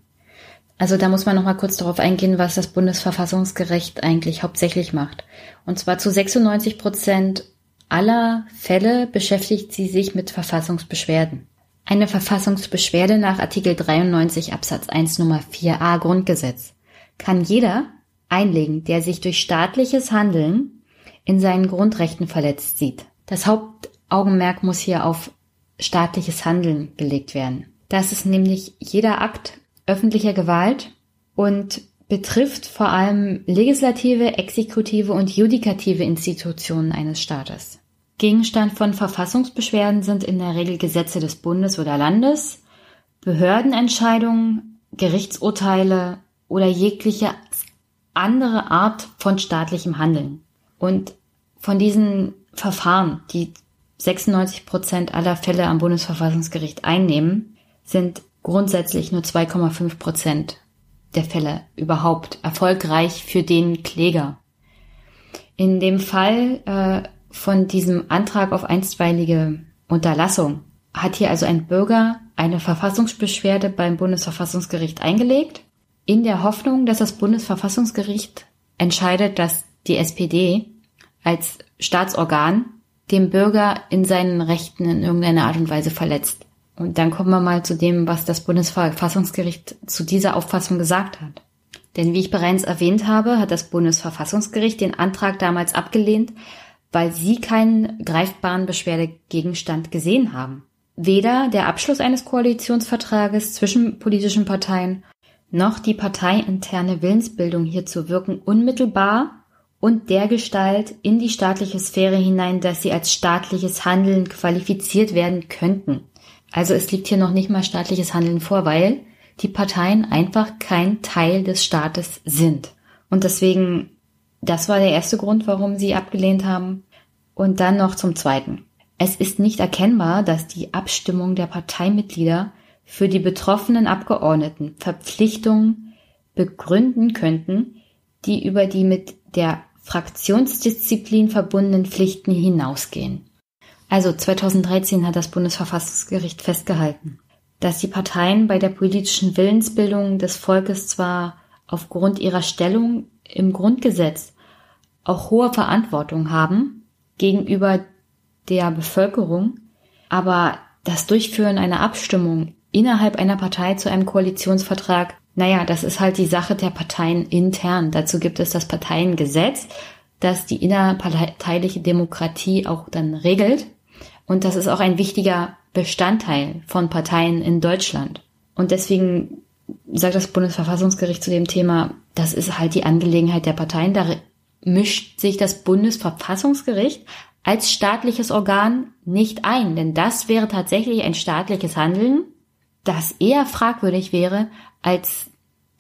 Also da muss man noch mal kurz darauf eingehen, was das Bundesverfassungsgericht eigentlich hauptsächlich macht. Und zwar zu 96 Prozent aller Fälle beschäftigt sie sich mit Verfassungsbeschwerden. Eine Verfassungsbeschwerde nach Artikel 93 Absatz 1 Nummer 4a Grundgesetz kann jeder einlegen, der sich durch staatliches Handeln in seinen Grundrechten verletzt sieht. Das Hauptaugenmerk muss hier auf staatliches Handeln gelegt werden. Das ist nämlich jeder Akt öffentlicher Gewalt und betrifft vor allem legislative, exekutive und judikative Institutionen eines Staates. Gegenstand von Verfassungsbeschwerden sind in der Regel Gesetze des Bundes oder Landes, Behördenentscheidungen, Gerichtsurteile oder jegliche andere Art von staatlichem Handeln. Und von diesen Verfahren, die 96 Prozent aller Fälle am Bundesverfassungsgericht einnehmen, sind grundsätzlich nur 2,5 Prozent der Fälle überhaupt erfolgreich für den Kläger. In dem Fall äh, von diesem Antrag auf einstweilige Unterlassung hat hier also ein Bürger eine Verfassungsbeschwerde beim Bundesverfassungsgericht eingelegt in der Hoffnung, dass das Bundesverfassungsgericht entscheidet, dass die SPD als Staatsorgan dem Bürger in seinen Rechten in irgendeiner Art und Weise verletzt. Und dann kommen wir mal zu dem, was das Bundesverfassungsgericht zu dieser Auffassung gesagt hat. Denn wie ich bereits erwähnt habe, hat das Bundesverfassungsgericht den Antrag damals abgelehnt, weil sie keinen greifbaren Beschwerdegegenstand gesehen haben. Weder der Abschluss eines Koalitionsvertrages zwischen politischen Parteien noch die parteiinterne Willensbildung hierzu wirken unmittelbar und dergestalt in die staatliche Sphäre hinein, dass sie als staatliches Handeln qualifiziert werden könnten. Also es liegt hier noch nicht mal staatliches Handeln vor, weil die Parteien einfach kein Teil des Staates sind. Und deswegen, das war der erste Grund, warum sie abgelehnt haben. Und dann noch zum zweiten. Es ist nicht erkennbar, dass die Abstimmung der Parteimitglieder für die betroffenen Abgeordneten Verpflichtungen begründen könnten, die über die mit der Fraktionsdisziplin verbundenen Pflichten hinausgehen. Also 2013 hat das Bundesverfassungsgericht festgehalten, dass die Parteien bei der politischen Willensbildung des Volkes zwar aufgrund ihrer Stellung im Grundgesetz auch hohe Verantwortung haben gegenüber der Bevölkerung, aber das Durchführen einer Abstimmung innerhalb einer Partei zu einem Koalitionsvertrag naja, das ist halt die Sache der Parteien intern. Dazu gibt es das Parteiengesetz, das die innerparteiliche Demokratie auch dann regelt. Und das ist auch ein wichtiger Bestandteil von Parteien in Deutschland. Und deswegen sagt das Bundesverfassungsgericht zu dem Thema, das ist halt die Angelegenheit der Parteien. Da mischt sich das Bundesverfassungsgericht als staatliches Organ nicht ein, denn das wäre tatsächlich ein staatliches Handeln, das eher fragwürdig wäre als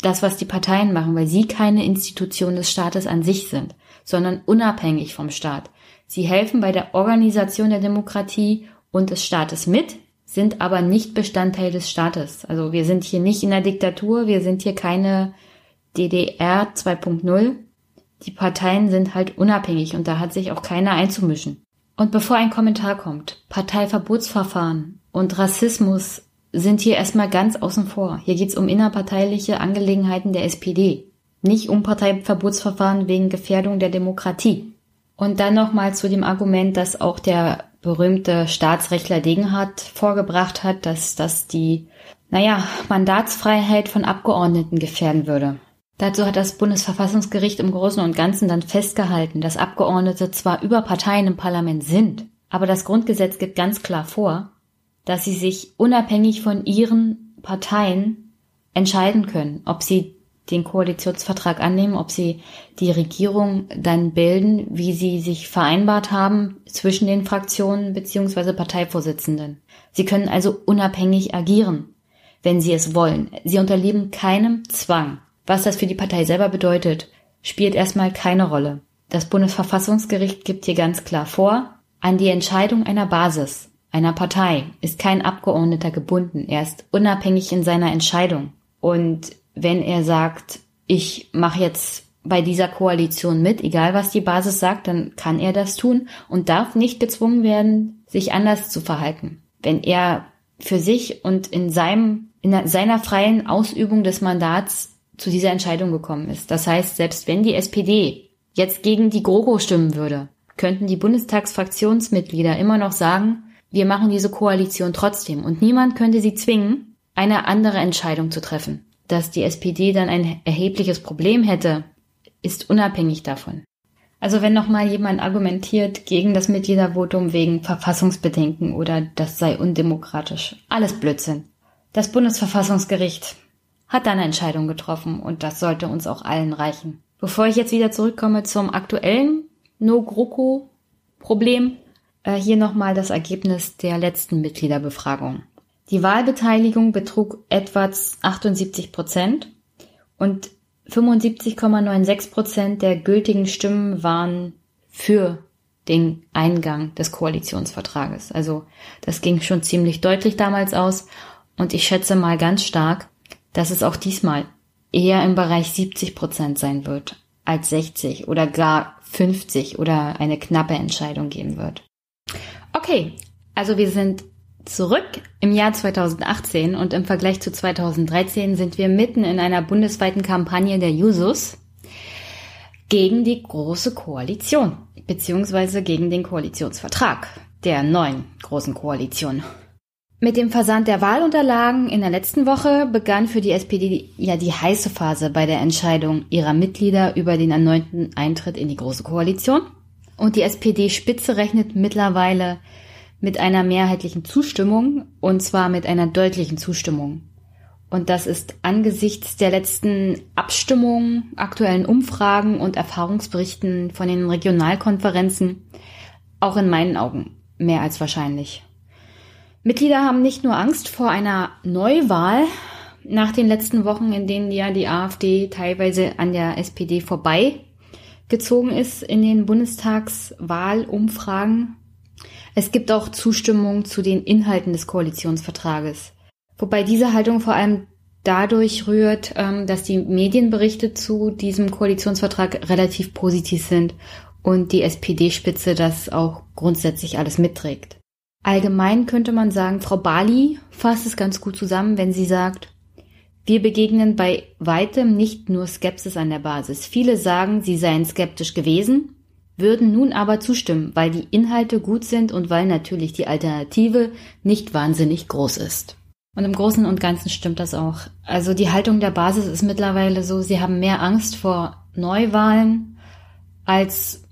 das, was die Parteien machen, weil sie keine Institution des Staates an sich sind, sondern unabhängig vom Staat. Sie helfen bei der Organisation der Demokratie und des Staates mit, sind aber nicht Bestandteil des Staates. Also wir sind hier nicht in der Diktatur, wir sind hier keine DDR 2.0. Die Parteien sind halt unabhängig und da hat sich auch keiner einzumischen. Und bevor ein Kommentar kommt, Parteiverbotsverfahren und Rassismus sind hier erstmal ganz außen vor. Hier geht's um innerparteiliche Angelegenheiten der SPD, nicht um Parteiverbotsverfahren wegen Gefährdung der Demokratie. Und dann nochmal zu dem Argument, das auch der berühmte Staatsrechtler Degenhardt vorgebracht hat, dass das die, naja, Mandatsfreiheit von Abgeordneten gefährden würde. Dazu hat das Bundesverfassungsgericht im Großen und Ganzen dann festgehalten, dass Abgeordnete zwar über Parteien im Parlament sind, aber das Grundgesetz gibt ganz klar vor, dass sie sich unabhängig von ihren Parteien entscheiden können, ob sie den Koalitionsvertrag annehmen, ob sie die Regierung dann bilden, wie sie sich vereinbart haben zwischen den Fraktionen bzw. Parteivorsitzenden. Sie können also unabhängig agieren, wenn sie es wollen. Sie unterliegen keinem Zwang. Was das für die Partei selber bedeutet, spielt erstmal keine Rolle. Das Bundesverfassungsgericht gibt hier ganz klar vor, an die Entscheidung einer Basis einer Partei ist kein Abgeordneter gebunden. Er ist unabhängig in seiner Entscheidung. Und wenn er sagt, ich mache jetzt bei dieser Koalition mit, egal was die Basis sagt, dann kann er das tun und darf nicht gezwungen werden, sich anders zu verhalten. Wenn er für sich und in seinem, in seiner freien Ausübung des Mandats zu dieser Entscheidung gekommen ist. Das heißt, selbst wenn die SPD jetzt gegen die GroKo stimmen würde, könnten die Bundestagsfraktionsmitglieder immer noch sagen, wir machen diese Koalition trotzdem und niemand könnte sie zwingen, eine andere Entscheidung zu treffen. Dass die SPD dann ein erhebliches Problem hätte, ist unabhängig davon. Also wenn nochmal jemand argumentiert gegen das Mitgliedervotum wegen Verfassungsbedenken oder das sei undemokratisch, alles Blödsinn. Das Bundesverfassungsgericht hat dann eine Entscheidung getroffen und das sollte uns auch allen reichen. Bevor ich jetzt wieder zurückkomme zum aktuellen No-GroKo-Problem, hier nochmal das Ergebnis der letzten Mitgliederbefragung. Die Wahlbeteiligung betrug etwa 78 Prozent und 75,96 Prozent der gültigen Stimmen waren für den Eingang des Koalitionsvertrages. Also das ging schon ziemlich deutlich damals aus und ich schätze mal ganz stark, dass es auch diesmal eher im Bereich 70 Prozent sein wird als 60 oder gar 50 oder eine knappe Entscheidung geben wird. Okay, also wir sind zurück im Jahr 2018 und im Vergleich zu 2013 sind wir mitten in einer bundesweiten Kampagne der Jusos gegen die Große Koalition, beziehungsweise gegen den Koalitionsvertrag der neuen Großen Koalition. Mit dem Versand der Wahlunterlagen in der letzten Woche begann für die SPD ja die heiße Phase bei der Entscheidung ihrer Mitglieder über den erneuten Eintritt in die Große Koalition. Und die SPD-Spitze rechnet mittlerweile mit einer mehrheitlichen Zustimmung, und zwar mit einer deutlichen Zustimmung. Und das ist angesichts der letzten Abstimmungen, aktuellen Umfragen und Erfahrungsberichten von den Regionalkonferenzen auch in meinen Augen mehr als wahrscheinlich. Mitglieder haben nicht nur Angst vor einer Neuwahl nach den letzten Wochen, in denen ja die AfD teilweise an der SPD vorbeigezogen ist in den Bundestagswahlumfragen. Es gibt auch Zustimmung zu den Inhalten des Koalitionsvertrages. Wobei diese Haltung vor allem dadurch rührt, ähm, dass die Medienberichte zu diesem Koalitionsvertrag relativ positiv sind und die SPD-Spitze das auch grundsätzlich alles mitträgt. Allgemein könnte man sagen, Frau Bali fasst es ganz gut zusammen, wenn sie sagt, wir begegnen bei weitem nicht nur Skepsis an der Basis. Viele sagen, sie seien skeptisch gewesen, würden nun aber zustimmen, weil die Inhalte gut sind und weil natürlich die Alternative nicht wahnsinnig groß ist. Und im Großen und Ganzen stimmt das auch. Also die Haltung der Basis ist mittlerweile so, sie haben mehr Angst vor Neuwahlen als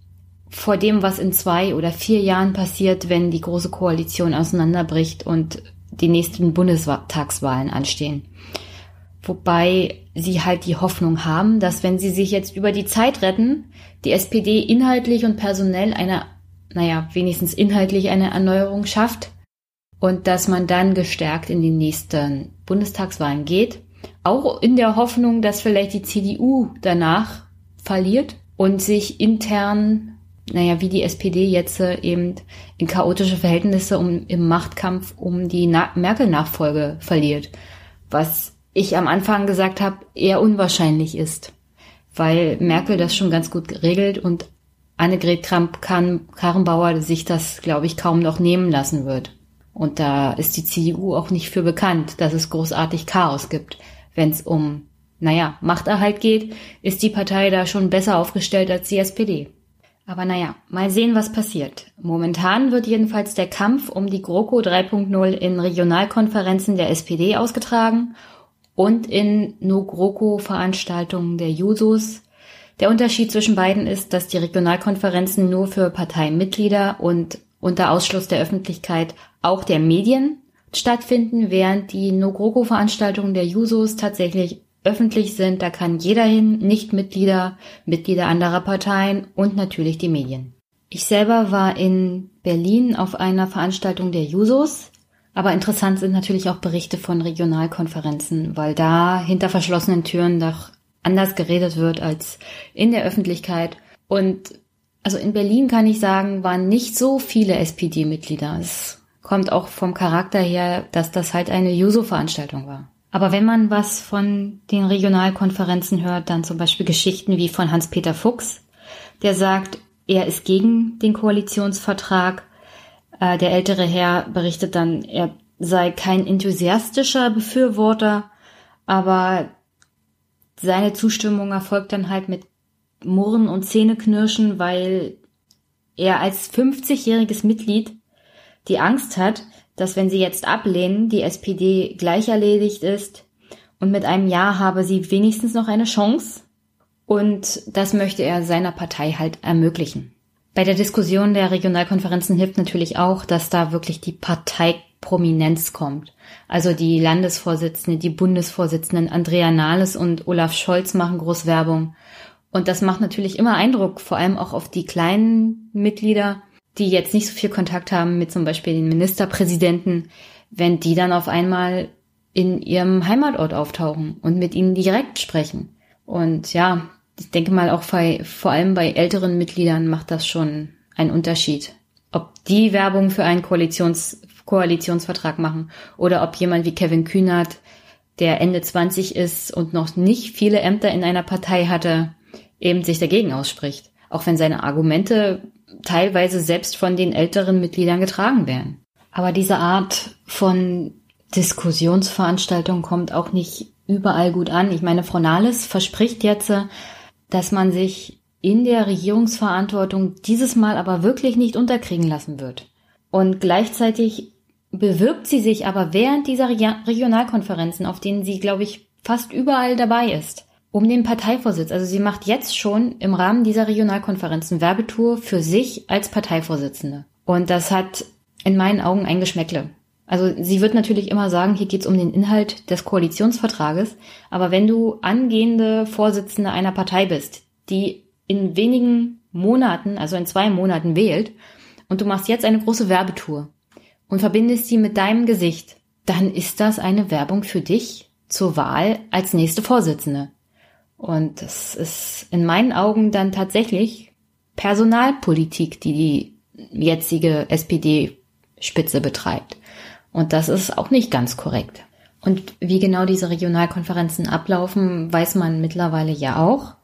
vor dem, was in zwei oder vier Jahren passiert, wenn die große Koalition auseinanderbricht und die nächsten Bundestagswahlen anstehen. Wobei sie halt die Hoffnung haben, dass wenn sie sich jetzt über die Zeit retten, die SPD inhaltlich und personell eine, naja, wenigstens inhaltlich eine Erneuerung schafft und dass man dann gestärkt in die nächsten Bundestagswahlen geht. Auch in der Hoffnung, dass vielleicht die CDU danach verliert und sich intern, naja, wie die SPD jetzt äh, eben in chaotische Verhältnisse um, im Machtkampf um die Merkel-Nachfolge verliert. Was ich am Anfang gesagt habe, eher unwahrscheinlich ist, weil Merkel das schon ganz gut geregelt und Annegret Kramp-Karrenbauer sich das, glaube ich, kaum noch nehmen lassen wird. Und da ist die CDU auch nicht für bekannt, dass es großartig Chaos gibt. Wenn es um, naja, Machterhalt geht, ist die Partei da schon besser aufgestellt als die SPD. Aber naja, mal sehen, was passiert. Momentan wird jedenfalls der Kampf um die GroKo 3.0 in Regionalkonferenzen der SPD ausgetragen und in No-GroKo-Veranstaltungen der Jusos. Der Unterschied zwischen beiden ist, dass die Regionalkonferenzen nur für Parteimitglieder und unter Ausschluss der Öffentlichkeit auch der Medien stattfinden, während die No-GroKo-Veranstaltungen der Jusos tatsächlich öffentlich sind. Da kann jeder hin, nicht Mitglieder, Mitglieder anderer Parteien und natürlich die Medien. Ich selber war in Berlin auf einer Veranstaltung der Jusos, aber interessant sind natürlich auch Berichte von Regionalkonferenzen, weil da hinter verschlossenen Türen doch anders geredet wird als in der Öffentlichkeit. Und also in Berlin kann ich sagen, waren nicht so viele SPD-Mitglieder. Es kommt auch vom Charakter her, dass das halt eine Juso-Veranstaltung war. Aber wenn man was von den Regionalkonferenzen hört, dann zum Beispiel Geschichten wie von Hans-Peter Fuchs, der sagt, er ist gegen den Koalitionsvertrag. Äh, der ältere Herr berichtet dann, er sei kein enthusiastischer Befürworter, aber seine Zustimmung erfolgt dann halt mit Murren und Zähneknirschen, weil er als 50-jähriges Mitglied die Angst hat, dass wenn sie jetzt ablehnen, die SPD gleich erledigt ist und mit einem Ja habe sie wenigstens noch eine Chance. Und das möchte er seiner Partei halt ermöglichen. Bei der Diskussion der Regionalkonferenzen hilft natürlich auch, dass da wirklich die Parteiprominenz kommt. Also die Landesvorsitzende, die Bundesvorsitzenden Andrea Nahles und Olaf Scholz machen Großwerbung. Und das macht natürlich immer Eindruck, vor allem auch auf die kleinen Mitglieder, die jetzt nicht so viel Kontakt haben mit zum Beispiel den Ministerpräsidenten, wenn die dann auf einmal in ihrem Heimatort auftauchen und mit ihnen direkt sprechen. Und ja, ich denke mal auch bei, vor allem bei älteren Mitgliedern macht das schon einen Unterschied. Ob die Werbung für einen Koalitions, Koalitionsvertrag machen oder ob jemand wie Kevin Kühnert, der Ende 20 ist und noch nicht viele Ämter in einer Partei hatte, eben sich dagegen ausspricht, auch wenn seine Argumente teilweise selbst von den älteren Mitgliedern getragen werden. Aber diese Art von Diskussionsveranstaltung kommt auch nicht überall gut an. Ich meine, Frau Nahles verspricht jetzt, dass man sich in der Regierungsverantwortung dieses Mal aber wirklich nicht unterkriegen lassen wird. Und gleichzeitig bewirbt sie sich aber während dieser Regionalkonferenzen, auf denen sie, glaube ich, fast überall dabei ist, um den Parteivorsitz. Also sie macht jetzt schon im Rahmen dieser Regionalkonferenzen Werbetour für sich als Parteivorsitzende. Und das hat in meinen Augen ein Geschmäckle. Also sie wird natürlich immer sagen, hier geht's um den Inhalt des Koalitionsvertrages, aber wenn du angehende Vorsitzende einer Partei bist, die in wenigen Monaten, also in zwei Monaten wählt, und du machst jetzt eine große Werbetour und verbindest sie mit deinem Gesicht, dann ist das eine Werbung für dich zur Wahl als nächste Vorsitzende. Und das ist in meinen Augen dann tatsächlich Personalpolitik, die die jetzige SPD-Spitze betreibt. Und das ist auch nicht ganz korrekt. Und wie genau diese Regionalkonferenzen ablaufen, weiß man mittlerweile ja auch.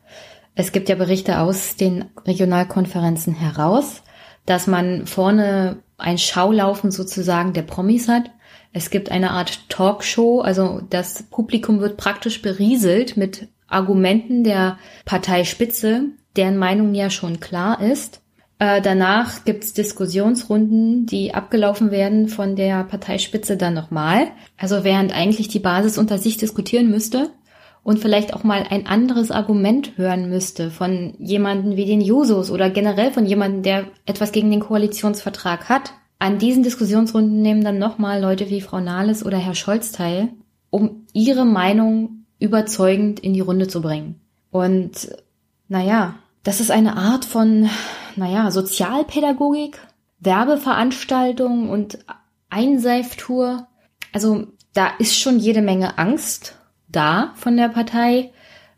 Es gibt ja Berichte aus den Regionalkonferenzen heraus, dass man vorne ein Schaulaufen sozusagen der Promis hat. Es gibt eine Art Talkshow, also das Publikum wird praktisch berieselt mit Argumenten der Parteispitze, deren Meinung ja schon klar ist. Äh, danach gibt's Diskussionsrunden, die abgelaufen werden von der Parteispitze dann nochmal. Also während eigentlich die Basis unter sich diskutieren müsste und vielleicht auch mal ein anderes Argument hören müsste von jemanden wie den Jusos oder generell von jemandem, der etwas gegen den Koalitionsvertrag hat. An diesen Diskussionsrunden nehmen dann nochmal Leute wie Frau Nahles oder Herr Scholz teil, um ihre Meinung überzeugend in die Runde zu bringen. Und naja, das ist eine Art von naja, Sozialpädagogik, Werbeveranstaltung und Einseiftour. Also da ist schon jede Menge Angst da von der Partei,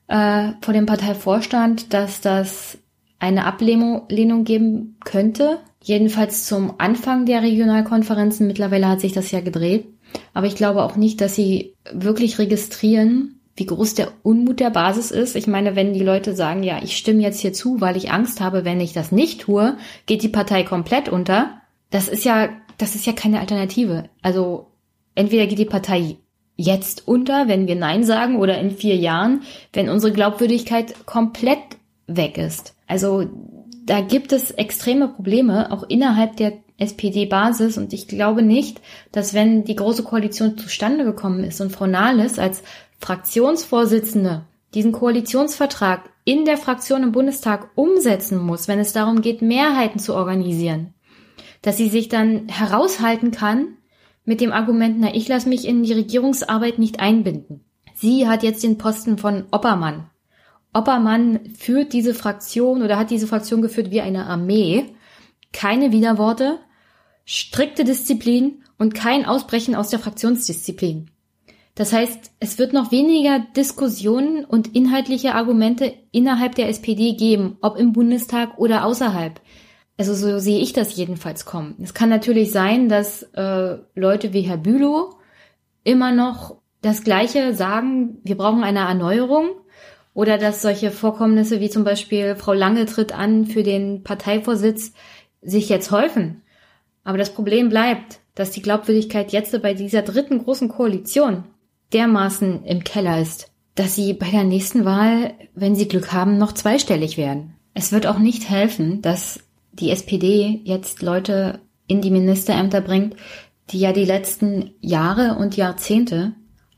äh, vor dem Parteivorstand, dass das eine Ablehnung geben könnte. Jedenfalls zum Anfang der Regionalkonferenzen. Mittlerweile hat sich das ja gedreht. Aber ich glaube auch nicht, dass sie wirklich registrieren, wie groß der Unmut der Basis ist. Ich meine, wenn die Leute sagen, ja, ich stimme jetzt hier zu, weil ich Angst habe, wenn ich das nicht tue, geht die Partei komplett unter. Das ist ja, das ist ja keine Alternative. Also entweder geht die Partei jetzt unter, wenn wir Nein sagen, oder in vier Jahren, wenn unsere Glaubwürdigkeit komplett weg ist. Also da gibt es extreme Probleme, auch innerhalb der SPD-Basis. Und ich glaube nicht, dass wenn die Große Koalition zustande gekommen ist und Frau Nahles als Fraktionsvorsitzende diesen Koalitionsvertrag in der Fraktion im Bundestag umsetzen muss, wenn es darum geht, Mehrheiten zu organisieren, dass sie sich dann heraushalten kann mit dem Argument, na, ich lasse mich in die Regierungsarbeit nicht einbinden. Sie hat jetzt den Posten von Oppermann. Oppermann führt diese Fraktion oder hat diese Fraktion geführt wie eine Armee. Keine Widerworte, strikte Disziplin und kein Ausbrechen aus der Fraktionsdisziplin. Das heißt, es wird noch weniger Diskussionen und inhaltliche Argumente innerhalb der SPD geben, ob im Bundestag oder außerhalb. Also so sehe ich das jedenfalls kommen. Es kann natürlich sein, dass äh, Leute wie Herr Bülow immer noch das Gleiche sagen, wir brauchen eine Erneuerung. Oder dass solche Vorkommnisse wie zum Beispiel Frau Lange tritt an für den Parteivorsitz sich jetzt häufen. Aber das Problem bleibt, dass die Glaubwürdigkeit jetzt bei dieser dritten großen Koalition dermaßen im Keller ist, dass sie bei der nächsten Wahl, wenn sie Glück haben, noch zweistellig werden. Es wird auch nicht helfen, dass die SPD jetzt Leute in die Ministerämter bringt, die ja die letzten Jahre und Jahrzehnte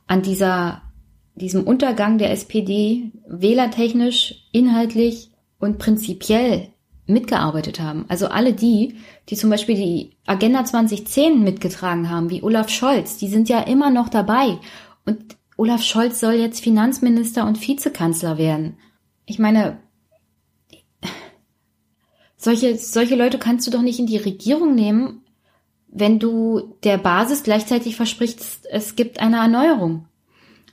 an dieser, diesem Untergang der SPD wählertechnisch, inhaltlich und prinzipiell mitgearbeitet haben. Also alle die, die zum Beispiel die Agenda 2010 mitgetragen haben, wie Olaf Scholz, die sind ja immer noch dabei und Olaf Scholz soll jetzt Finanzminister und Vizekanzler werden. Ich meine, solche, solche Leute kannst du doch nicht in die Regierung nehmen, wenn du der Basis gleichzeitig versprichst, es gibt eine Erneuerung.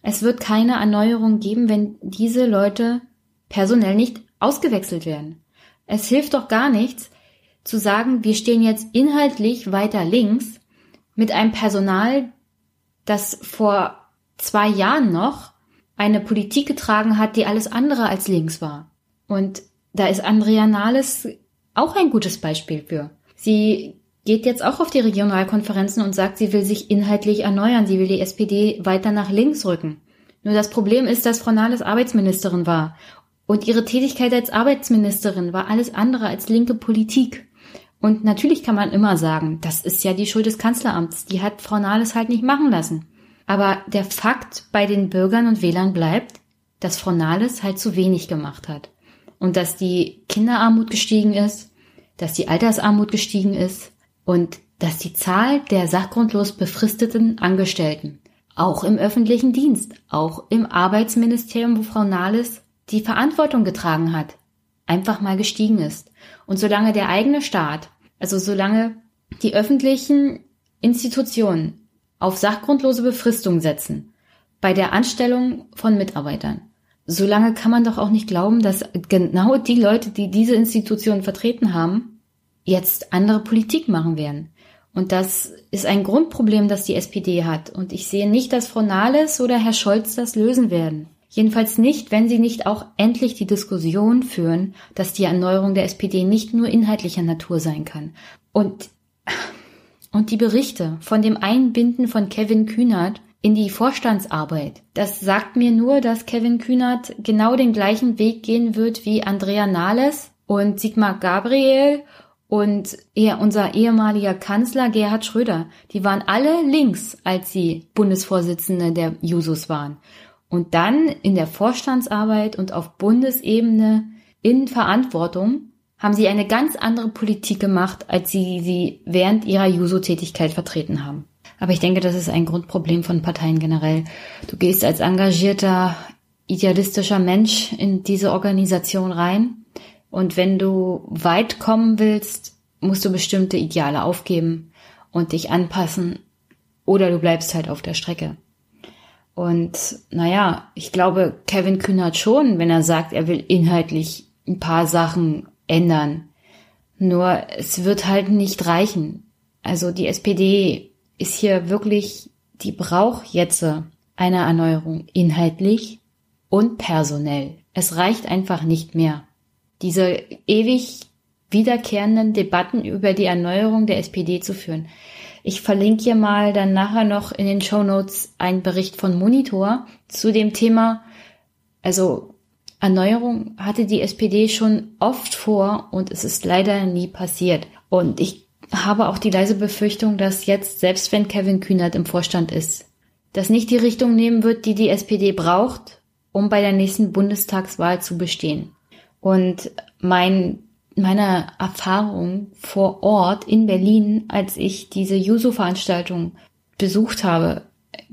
Es wird keine Erneuerung geben, wenn diese Leute personell nicht ausgewechselt werden. Es hilft doch gar nichts zu sagen, wir stehen jetzt inhaltlich weiter links mit einem Personal, das vor zwei Jahren noch eine Politik getragen hat, die alles andere als links war. Und da ist Andrea Nahles auch ein gutes Beispiel für. Sie geht jetzt auch auf die Regionalkonferenzen und sagt, sie will sich inhaltlich erneuern, sie will die SPD weiter nach links rücken. Nur das Problem ist, dass Frau Nahles Arbeitsministerin war. Und ihre Tätigkeit als Arbeitsministerin war alles andere als linke Politik. Und natürlich kann man immer sagen, das ist ja die Schuld des Kanzleramts. Die hat Frau Nahles halt nicht machen lassen. Aber der Fakt bei den Bürgern und Wählern bleibt, dass Frau Nahles halt zu wenig gemacht hat. Und dass die Kinderarmut gestiegen ist, dass die Altersarmut gestiegen ist und dass die Zahl der sachgrundlos befristeten Angestellten, auch im öffentlichen Dienst, auch im Arbeitsministerium, wo Frau Nahles die Verantwortung getragen hat, einfach mal gestiegen ist. Und solange der eigene Staat, also solange die öffentlichen Institutionen auf sachgrundlose Befristung setzen, bei der Anstellung von Mitarbeitern, solange kann man doch auch nicht glauben, dass genau die Leute, die diese Institutionen vertreten haben, jetzt andere Politik machen werden. Und das ist ein Grundproblem, das die SPD hat. Und ich sehe nicht, dass Frau Nahles oder Herr Scholz das lösen werden. Jedenfalls nicht, wenn sie nicht auch endlich die Diskussion führen, dass die Erneuerung der SPD nicht nur inhaltlicher Natur sein kann. Und, und die Berichte von dem Einbinden von Kevin Kühnert in die Vorstandsarbeit, das sagt mir nur, dass Kevin Kühnert genau den gleichen Weg gehen wird wie Andrea Nahles und Sigmar Gabriel und er, unser ehemaliger Kanzler Gerhard Schröder. Die waren alle links, als sie Bundesvorsitzende der Jusos waren und dann in der Vorstandsarbeit und auf Bundesebene in Verantwortung haben sie eine ganz andere Politik gemacht, als sie sie während ihrer Juso-Tätigkeit vertreten haben. Aber ich denke, das ist ein Grundproblem von Parteien generell. Du gehst als engagierter, idealistischer Mensch in diese Organisation rein und wenn du weit kommen willst, musst du bestimmte Ideale aufgeben und dich anpassen oder du bleibst halt auf der Strecke. Und naja, ich glaube, Kevin Kühnert schon, wenn er sagt, er will inhaltlich ein paar Sachen ändern. Nur es wird halt nicht reichen. Also die SPD ist hier wirklich, die braucht jetzt eine Erneuerung inhaltlich und personell. Es reicht einfach nicht mehr. Diese ewig wiederkehrenden Debatten über die Erneuerung der SPD zu führen. Ich verlinke hier mal dann nachher noch in den Show Notes einen Bericht von Monitor zu dem Thema. Also Erneuerung hatte die SPD schon oft vor und es ist leider nie passiert. Und ich habe auch die leise Befürchtung, dass jetzt, selbst wenn Kevin Kühnert im Vorstand ist, das nicht die Richtung nehmen wird, die die SPD braucht, um bei der nächsten Bundestagswahl zu bestehen. Und mein meiner Erfahrung vor Ort in Berlin, als ich diese Juso-Veranstaltung besucht habe,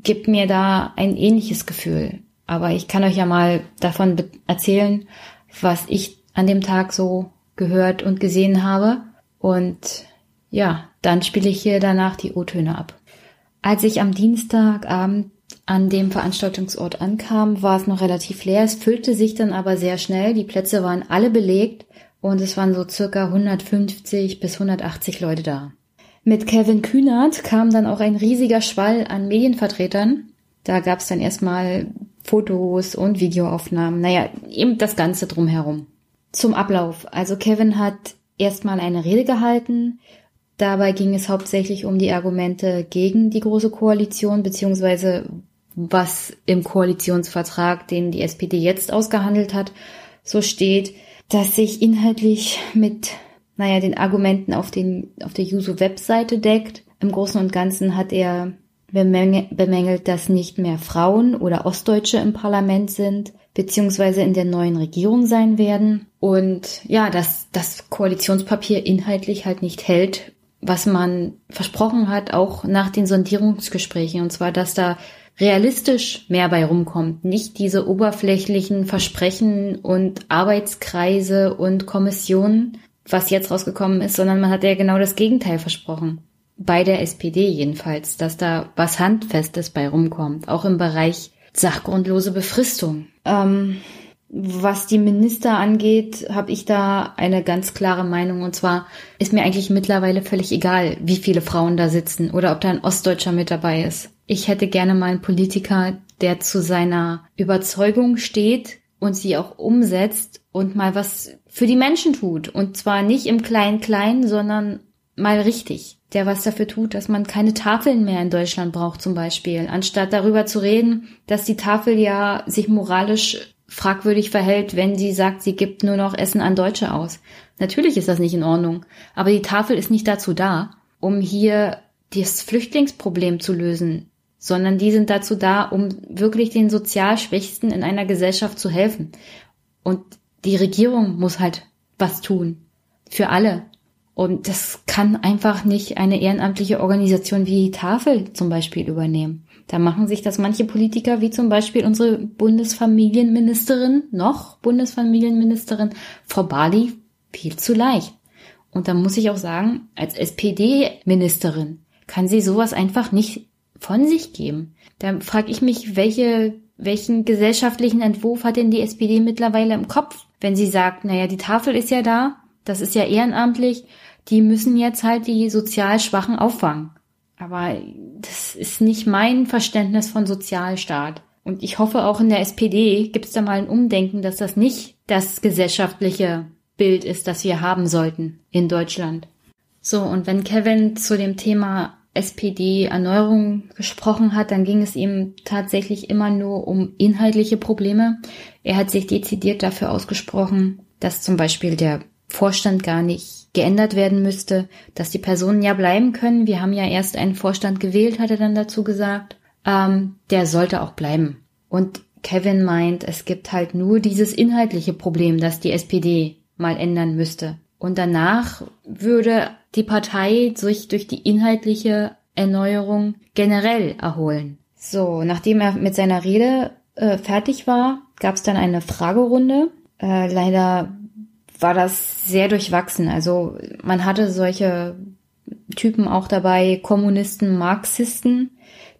gibt mir da ein ähnliches Gefühl. Aber ich kann euch ja mal davon erzählen, was ich an dem Tag so gehört und gesehen habe. Und ja, dann spiele ich hier danach die O-Töne ab. Als ich am Dienstagabend an dem Veranstaltungsort ankam, war es noch relativ leer. Es füllte sich dann aber sehr schnell. Die Plätze waren alle belegt und es waren so circa 150 bis 180 Leute da. Mit Kevin Kühnert kam dann auch ein riesiger Schwall an Medienvertretern. Da gab es dann erstmal Fotos und Videoaufnahmen, naja, eben das Ganze drumherum. Zum Ablauf. Also Kevin hat erstmal eine Rede gehalten. Dabei ging es hauptsächlich um die Argumente gegen die Große Koalition, beziehungsweise was im Koalitionsvertrag, den die SPD jetzt ausgehandelt hat, so steht das sich inhaltlich mit, naja, den Argumenten auf, den, auf der Juso-Webseite deckt. Im Großen und Ganzen hat er bemängelt, dass nicht mehr Frauen oder Ostdeutsche im Parlament sind, beziehungsweise in der neuen Regierung sein werden. Und ja, dass das Koalitionspapier inhaltlich halt nicht hält, was man versprochen hat, auch nach den Sondierungsgesprächen. Und zwar, dass da realistisch mehr bei rumkommt. Nicht diese oberflächlichen Versprechen und Arbeitskreise und Kommissionen, was jetzt rausgekommen ist, sondern man hat ja genau das Gegenteil versprochen. Bei der SPD jedenfalls, dass da was Handfestes bei rumkommt, auch im Bereich sachgrundlose Befristung. Ähm, was die Minister angeht, habe ich da eine ganz klare Meinung. Und zwar ist mir eigentlich mittlerweile völlig egal, wie viele Frauen da sitzen oder ob da ein Ostdeutscher mit dabei ist. Ich hätte gerne mal einen Politiker, der zu seiner Überzeugung steht und sie auch umsetzt und mal was für die Menschen tut. Und zwar nicht im Klein-Klein, sondern mal richtig. Der was dafür tut, dass man keine Tafeln mehr in Deutschland braucht zum Beispiel, anstatt darüber zu reden, dass die Tafel ja sich moralisch fragwürdig verhält, wenn sie sagt, sie gibt nur noch Essen an Deutsche aus. Natürlich ist das nicht in Ordnung, aber die Tafel ist nicht dazu da, um hier das Flüchtlingsproblem zu lösen, sondern die sind dazu da, um wirklich den sozial Schwächsten in einer Gesellschaft zu helfen. Und die Regierung muss halt was tun. Für alle. Und das kann einfach nicht eine ehrenamtliche Organisation wie die Tafel zum Beispiel übernehmen. Da machen sich das manche Politiker, wie zum Beispiel unsere Bundesfamilienministerin, noch Bundesfamilienministerin Frau Bali, viel zu leicht. Und da muss ich auch sagen, als SPD-Ministerin kann sie sowas einfach nicht von sich geben. Da frage ich mich, welche, welchen gesellschaftlichen Entwurf hat denn die SPD mittlerweile im Kopf, wenn sie sagt, naja, die Tafel ist ja da, das ist ja ehrenamtlich, die müssen jetzt halt die sozial Schwachen auffangen. Aber das ist nicht mein Verständnis von Sozialstaat. Und ich hoffe auch in der SPD gibt es da mal ein Umdenken, dass das nicht das gesellschaftliche Bild ist, das wir haben sollten in Deutschland. So, und wenn Kevin zu dem Thema SPD-Erneuerung gesprochen hat, dann ging es ihm tatsächlich immer nur um inhaltliche Probleme. Er hat sich dezidiert dafür ausgesprochen, dass zum Beispiel der Vorstand gar nicht geändert werden müsste, dass die Personen ja bleiben können. Wir haben ja erst einen Vorstand gewählt, hat er dann dazu gesagt. Ähm, der sollte auch bleiben. Und Kevin meint, es gibt halt nur dieses inhaltliche Problem, das die SPD mal ändern müsste. Und danach würde die Partei sich durch die inhaltliche Erneuerung generell erholen. So, nachdem er mit seiner Rede äh, fertig war, gab es dann eine Fragerunde. Äh, leider war das sehr durchwachsen. Also man hatte solche Typen auch dabei, Kommunisten, Marxisten.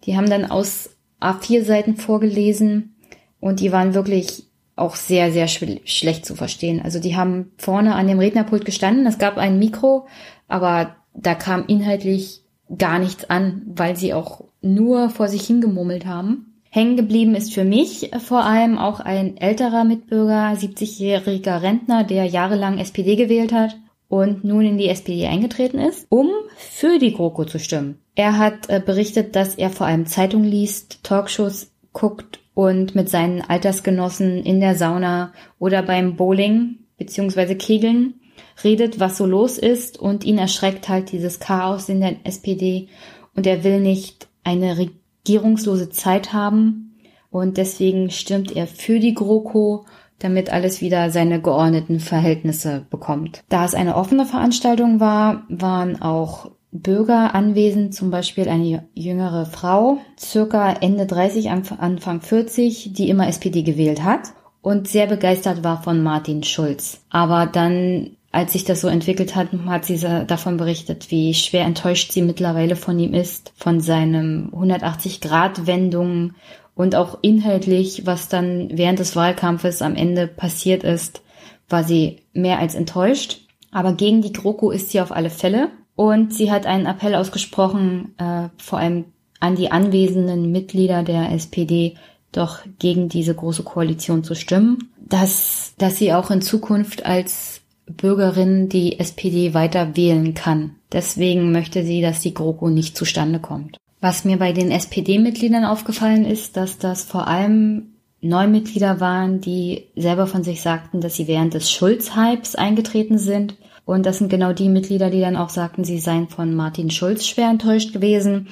Die haben dann aus A4-Seiten vorgelesen und die waren wirklich auch sehr, sehr schlecht zu verstehen. Also die haben vorne an dem Rednerpult gestanden, es gab ein Mikro, aber da kam inhaltlich gar nichts an, weil sie auch nur vor sich hingemummelt haben. Hängen geblieben ist für mich vor allem auch ein älterer Mitbürger, 70-jähriger Rentner, der jahrelang SPD gewählt hat und nun in die SPD eingetreten ist, um für die GroKo zu stimmen. Er hat äh, berichtet, dass er vor allem Zeitung liest, Talkshows guckt und mit seinen Altersgenossen in der Sauna oder beim Bowling bzw. Kegeln redet, was so los ist und ihn erschreckt halt dieses Chaos in der SPD und er will nicht eine regierungslose Zeit haben und deswegen stimmt er für die GroKo, damit alles wieder seine geordneten Verhältnisse bekommt. Da es eine offene Veranstaltung war, waren auch Bürger anwesend, zum Beispiel eine jüngere Frau, circa Ende 30, Anfang 40, die immer SPD gewählt hat und sehr begeistert war von Martin Schulz. Aber dann, als sich das so entwickelt hat, hat sie davon berichtet, wie schwer enttäuscht sie mittlerweile von ihm ist, von seinem 180-Grad-Wendungen und auch inhaltlich, was dann während des Wahlkampfes am Ende passiert ist, war sie mehr als enttäuscht. Aber gegen die GroKo ist sie auf alle Fälle. Und sie hat einen Appell ausgesprochen, äh, vor allem an die anwesenden Mitglieder der SPD, doch gegen diese große Koalition zu stimmen, dass, dass sie auch in Zukunft als Bürgerin die SPD weiter wählen kann. Deswegen möchte sie, dass die GroKo nicht zustande kommt. Was mir bei den SPD-Mitgliedern aufgefallen ist, dass das vor allem Neumitglieder waren, die selber von sich sagten, dass sie während des Schulz-Hypes eingetreten sind und das sind genau die Mitglieder, die dann auch sagten, sie seien von Martin Schulz schwer enttäuscht gewesen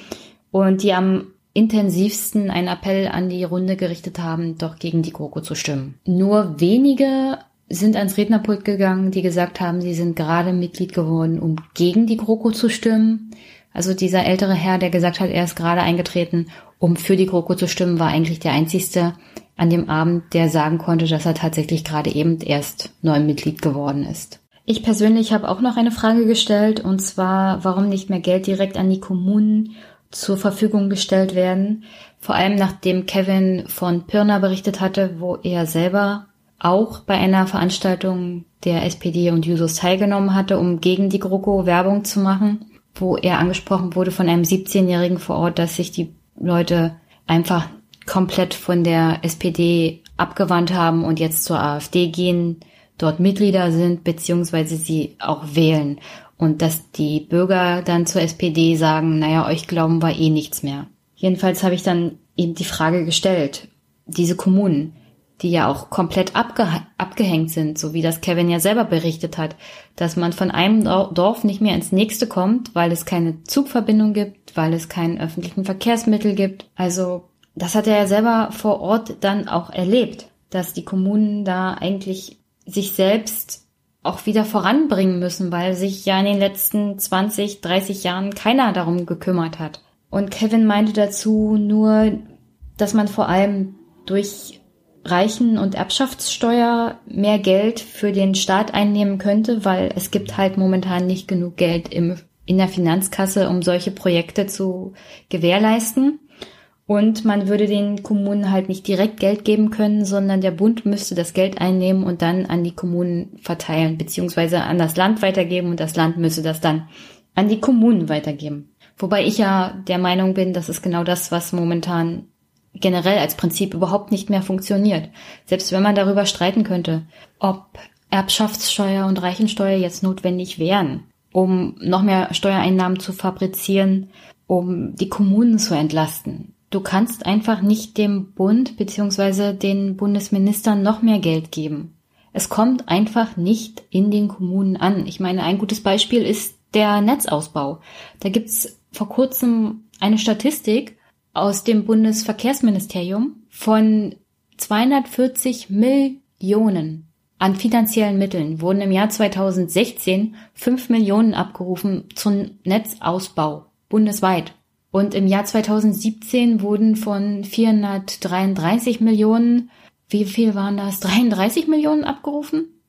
und die am intensivsten einen Appell an die Runde gerichtet haben, doch gegen die GroKo zu stimmen. Nur wenige sind ans Rednerpult gegangen, die gesagt haben, sie sind gerade Mitglied geworden, um gegen die GroKo zu stimmen. Also dieser ältere Herr, der gesagt hat, er ist gerade eingetreten, um für die GroKo zu stimmen, war eigentlich der einzigste an dem Abend, der sagen konnte, dass er tatsächlich gerade eben erst neu Mitglied geworden ist. Ich persönlich habe auch noch eine Frage gestellt, und zwar, warum nicht mehr Geld direkt an die Kommunen zur Verfügung gestellt werden. Vor allem nachdem Kevin von Pirna berichtet hatte, wo er selber auch bei einer Veranstaltung der SPD und Jusos teilgenommen hatte, um gegen die GroKo Werbung zu machen, wo er angesprochen wurde von einem 17-Jährigen vor Ort, dass sich die Leute einfach komplett von der SPD abgewandt haben und jetzt zur AfD gehen dort Mitglieder sind, beziehungsweise sie auch wählen. und dass die Bürger dann zur SPD sagen, naja, euch glauben wir eh nichts mehr. Jedenfalls habe ich dann eben die Frage gestellt, diese Kommunen, die ja auch komplett abge abgehängt sind, so wie das Kevin ja selber berichtet hat, dass man von einem Dorf nicht mehr ins nächste kommt, weil es keine Zugverbindung gibt, weil es keinen öffentlichen Verkehrsmittel gibt. Also das hat er ja selber vor Ort dann auch erlebt, dass die Kommunen da eigentlich sich selbst auch wieder voranbringen müssen, weil sich ja in den letzten 20, 30 Jahren keiner darum gekümmert hat. Und Kevin meinte dazu nur, dass man vor allem durch Reichen- und Erbschaftssteuer mehr Geld für den Staat einnehmen könnte, weil es gibt halt momentan nicht genug Geld im, in der Finanzkasse, um solche Projekte zu gewährleisten. Und man würde den Kommunen halt nicht direkt Geld geben können, sondern der Bund müsste das Geld einnehmen und dann an die Kommunen verteilen, beziehungsweise an das Land weitergeben und das Land müsse das dann an die Kommunen weitergeben. Wobei ich ja der Meinung bin, das ist genau das, was momentan generell als Prinzip überhaupt nicht mehr funktioniert. Selbst wenn man darüber streiten könnte, ob Erbschaftssteuer und Reichensteuer jetzt notwendig wären, um noch mehr Steuereinnahmen zu fabrizieren, um die Kommunen zu entlasten. Du kannst einfach nicht dem Bund bzw. den Bundesministern noch mehr Geld geben. Es kommt einfach nicht in den Kommunen an. Ich meine, ein gutes Beispiel ist der Netzausbau. Da gibt's vor kurzem eine Statistik aus dem Bundesverkehrsministerium von 240 Millionen an finanziellen Mitteln wurden im Jahr 2016 5 Millionen abgerufen zum Netzausbau bundesweit. Und im Jahr 2017 wurden von 433 Millionen, wie viel waren das? 33 Millionen abgerufen?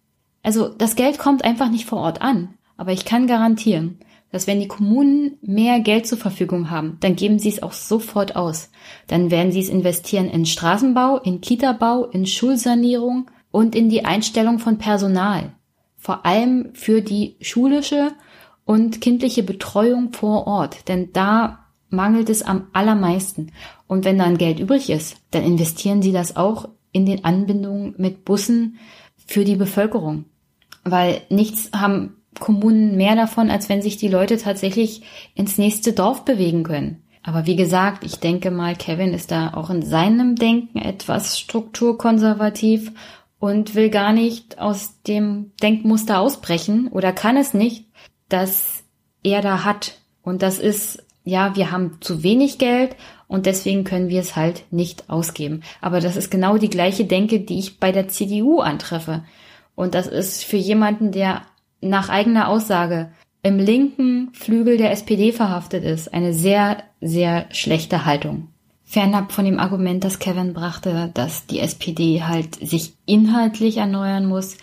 Also das Geld kommt einfach nicht vor Ort an. Aber ich kann garantieren, dass wenn die Kommunen mehr Geld zur Verfügung haben, dann geben sie es auch sofort aus. Dann werden sie es investieren in Straßenbau, in Kitabau, in Schulsanierung und in die Einstellung von Personal. Vor allem für die schulische und kindliche Betreuung vor Ort. Denn da mangelt es am allermeisten. Und wenn dann Geld übrig ist, dann investieren sie das auch in den Anbindungen mit Bussen für die Bevölkerung. Weil nichts haben Kommunen mehr davon, als wenn sich die Leute tatsächlich ins nächste Dorf bewegen können. Aber wie gesagt, ich denke mal, Kevin ist da auch in seinem Denken etwas strukturkonservativ und will gar nicht aus dem Denkmuster ausbrechen oder kann es nicht, dass er da hat. Und das ist ja, wir haben zu wenig Geld und deswegen können wir es halt nicht ausgeben. Aber das ist genau die gleiche Denke, die ich bei der CDU antreffe. Und das ist für jemanden, der nach eigener Aussage im linken Flügel der SPD verhaftet ist, eine sehr, sehr schlechte Haltung. Fernab von dem Argument, das Kevin brachte, dass die SPD halt sich inhaltlich erneuern muss,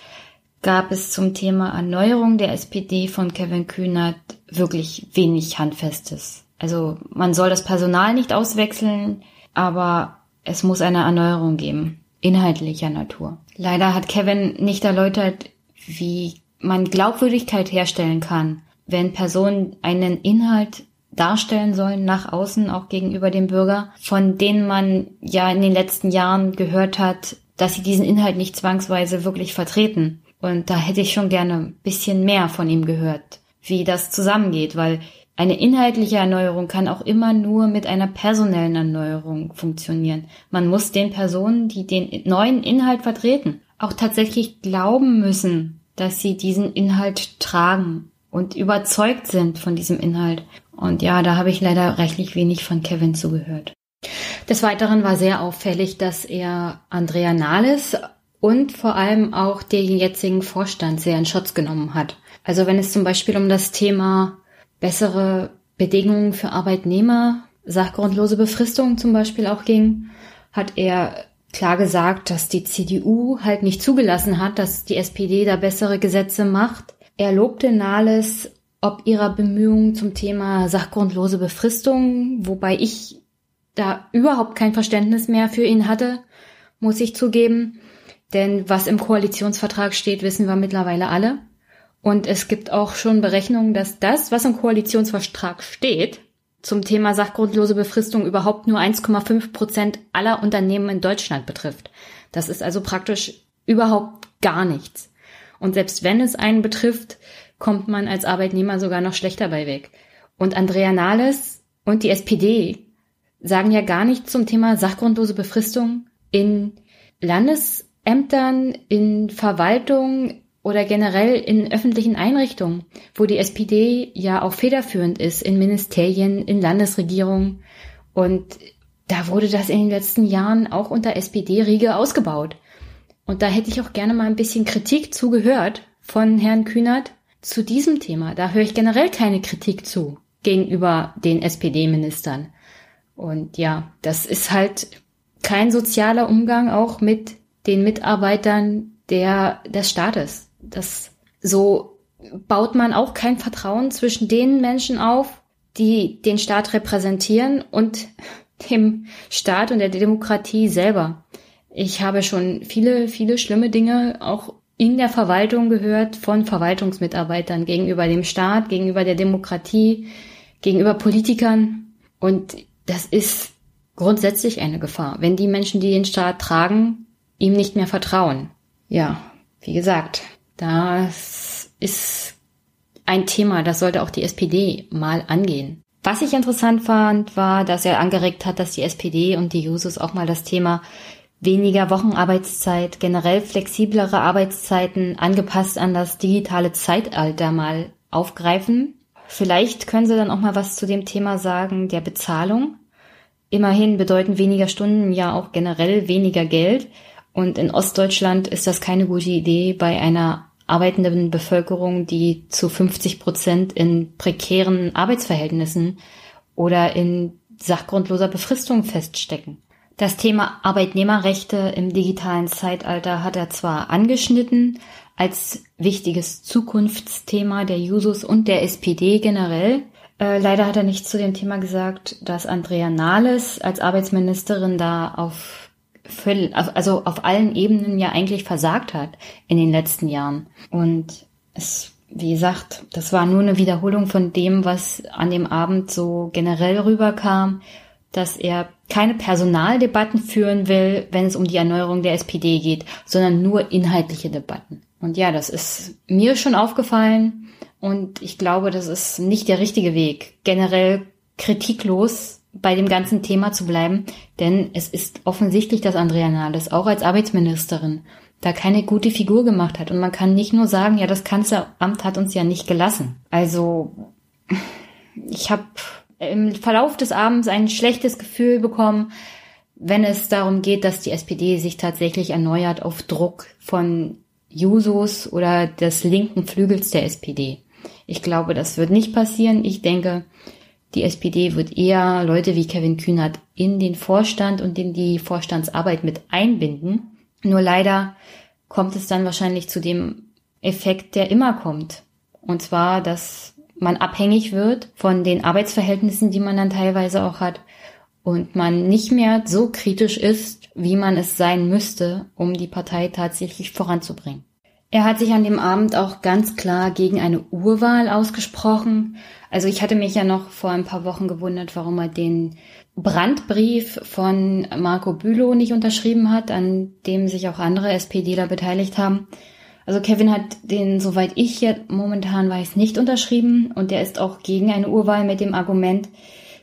gab es zum Thema Erneuerung der SPD von Kevin Kühnert wirklich wenig Handfestes. Also man soll das Personal nicht auswechseln, aber es muss eine Erneuerung geben, inhaltlicher Natur. Leider hat Kevin nicht erläutert, wie man Glaubwürdigkeit herstellen kann, wenn Personen einen Inhalt darstellen sollen nach außen, auch gegenüber dem Bürger, von denen man ja in den letzten Jahren gehört hat, dass sie diesen Inhalt nicht zwangsweise wirklich vertreten. Und da hätte ich schon gerne ein bisschen mehr von ihm gehört, wie das zusammengeht, weil eine inhaltliche Erneuerung kann auch immer nur mit einer personellen Erneuerung funktionieren. Man muss den Personen, die den neuen Inhalt vertreten, auch tatsächlich glauben müssen, dass sie diesen Inhalt tragen und überzeugt sind von diesem Inhalt. Und ja, da habe ich leider rechtlich wenig von Kevin zugehört. Des Weiteren war sehr auffällig, dass er Andrea Nahles und vor allem auch den jetzigen Vorstand sehr in Schutz genommen hat. Also wenn es zum Beispiel um das Thema bessere Bedingungen für Arbeitnehmer, sachgrundlose Befristung zum Beispiel auch ging, hat er klar gesagt, dass die CDU halt nicht zugelassen hat, dass die SPD da bessere Gesetze macht. Er lobte Nahles ob ihrer Bemühungen zum Thema sachgrundlose Befristung, wobei ich da überhaupt kein Verständnis mehr für ihn hatte, muss ich zugeben. Denn was im Koalitionsvertrag steht, wissen wir mittlerweile alle. Und es gibt auch schon Berechnungen, dass das, was im Koalitionsvertrag steht, zum Thema sachgrundlose Befristung überhaupt nur 1,5 Prozent aller Unternehmen in Deutschland betrifft. Das ist also praktisch überhaupt gar nichts. Und selbst wenn es einen betrifft, kommt man als Arbeitnehmer sogar noch schlechter bei weg. Und Andrea Nahles und die SPD sagen ja gar nichts zum Thema sachgrundlose Befristung in Landesämtern, in Verwaltung oder generell in öffentlichen Einrichtungen, wo die SPD ja auch federführend ist, in Ministerien, in Landesregierungen. Und da wurde das in den letzten Jahren auch unter SPD-Riege ausgebaut. Und da hätte ich auch gerne mal ein bisschen Kritik zugehört von Herrn Kühnert zu diesem Thema. Da höre ich generell keine Kritik zu gegenüber den SPD-Ministern. Und ja, das ist halt kein sozialer Umgang auch mit den Mitarbeitern der, des Staates. Das, so baut man auch kein Vertrauen zwischen den Menschen auf, die den Staat repräsentieren und dem Staat und der Demokratie selber. Ich habe schon viele, viele schlimme Dinge auch in der Verwaltung gehört von Verwaltungsmitarbeitern gegenüber dem Staat, gegenüber der Demokratie, gegenüber Politikern. Und das ist grundsätzlich eine Gefahr, wenn die Menschen, die den Staat tragen, ihm nicht mehr vertrauen. Ja, wie gesagt, das ist ein Thema, das sollte auch die SPD mal angehen. Was ich interessant fand, war, dass er angeregt hat, dass die SPD und die Jusos auch mal das Thema weniger Wochenarbeitszeit, generell flexiblere Arbeitszeiten angepasst an das digitale Zeitalter mal aufgreifen. Vielleicht können Sie dann auch mal was zu dem Thema sagen der Bezahlung. Immerhin bedeuten weniger Stunden ja auch generell weniger Geld. Und in Ostdeutschland ist das keine gute Idee bei einer arbeitenden Bevölkerung, die zu 50 Prozent in prekären Arbeitsverhältnissen oder in sachgrundloser Befristung feststecken. Das Thema Arbeitnehmerrechte im digitalen Zeitalter hat er zwar angeschnitten als wichtiges Zukunftsthema der Jusos und der SPD generell, äh, leider hat er nicht zu dem Thema gesagt, dass Andrea Nahles als Arbeitsministerin da auf also auf allen Ebenen ja eigentlich versagt hat in den letzten Jahren. Und es, wie gesagt, das war nur eine Wiederholung von dem, was an dem Abend so generell rüberkam, dass er keine Personaldebatten führen will, wenn es um die Erneuerung der SPD geht, sondern nur inhaltliche Debatten. Und ja, das ist mir schon aufgefallen und ich glaube, das ist nicht der richtige Weg, generell kritiklos bei dem ganzen Thema zu bleiben, denn es ist offensichtlich, dass Andrea Nahles auch als Arbeitsministerin da keine gute Figur gemacht hat. Und man kann nicht nur sagen, ja, das Kanzleramt hat uns ja nicht gelassen. Also ich habe im Verlauf des Abends ein schlechtes Gefühl bekommen, wenn es darum geht, dass die SPD sich tatsächlich erneuert auf Druck von Jusos oder des linken Flügels der SPD. Ich glaube, das wird nicht passieren. Ich denke, die SPD wird eher Leute wie Kevin Kühnert in den Vorstand und in die Vorstandsarbeit mit einbinden. Nur leider kommt es dann wahrscheinlich zu dem Effekt, der immer kommt. Und zwar, dass man abhängig wird von den Arbeitsverhältnissen, die man dann teilweise auch hat und man nicht mehr so kritisch ist, wie man es sein müsste, um die Partei tatsächlich voranzubringen. Er hat sich an dem Abend auch ganz klar gegen eine Urwahl ausgesprochen. Also ich hatte mich ja noch vor ein paar Wochen gewundert, warum er den Brandbrief von Marco Bülow nicht unterschrieben hat, an dem sich auch andere SPDler beteiligt haben. Also Kevin hat den, soweit ich jetzt momentan weiß, nicht unterschrieben und der ist auch gegen eine Urwahl mit dem Argument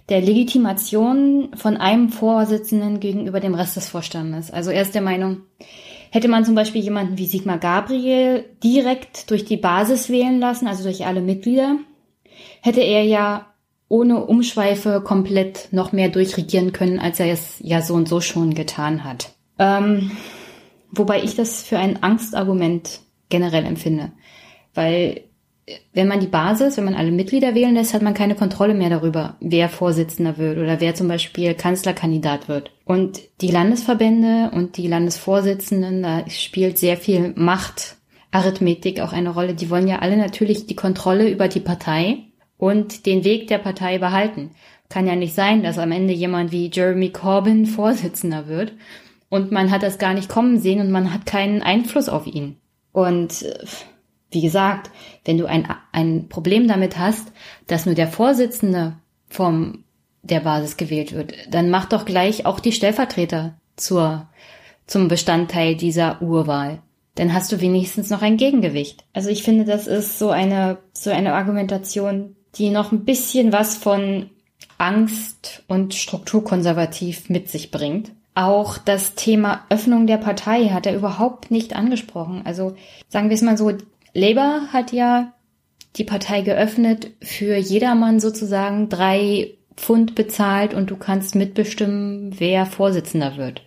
der Legitimation von einem Vorsitzenden gegenüber dem Rest des Vorstandes. Also er ist der Meinung, hätte man zum Beispiel jemanden wie Sigmar Gabriel direkt durch die Basis wählen lassen, also durch alle Mitglieder, hätte er ja ohne Umschweife komplett noch mehr durchregieren können, als er es ja so und so schon getan hat. Ähm, wobei ich das für ein Angstargument generell empfinde. Weil wenn man die Basis, wenn man alle Mitglieder wählen lässt, hat man keine Kontrolle mehr darüber, wer Vorsitzender wird oder wer zum Beispiel Kanzlerkandidat wird. Und die Landesverbände und die Landesvorsitzenden, da spielt sehr viel Macht, Arithmetik auch eine Rolle. Die wollen ja alle natürlich die Kontrolle über die Partei und den Weg der Partei behalten. Kann ja nicht sein, dass am Ende jemand wie Jeremy Corbyn Vorsitzender wird und man hat das gar nicht kommen sehen und man hat keinen Einfluss auf ihn. Und äh, wie gesagt, wenn du ein, ein Problem damit hast, dass nur der Vorsitzende vom der Basis gewählt wird, dann mach doch gleich auch die Stellvertreter zur, zum Bestandteil dieser Urwahl. dann hast du wenigstens noch ein Gegengewicht. Also ich finde, das ist so eine, so eine Argumentation, die noch ein bisschen was von Angst und strukturkonservativ mit sich bringt. Auch das Thema Öffnung der Partei hat er überhaupt nicht angesprochen. Also sagen wir es mal so, Labour hat ja die Partei geöffnet für jedermann sozusagen drei Pfund bezahlt und du kannst mitbestimmen, wer Vorsitzender wird.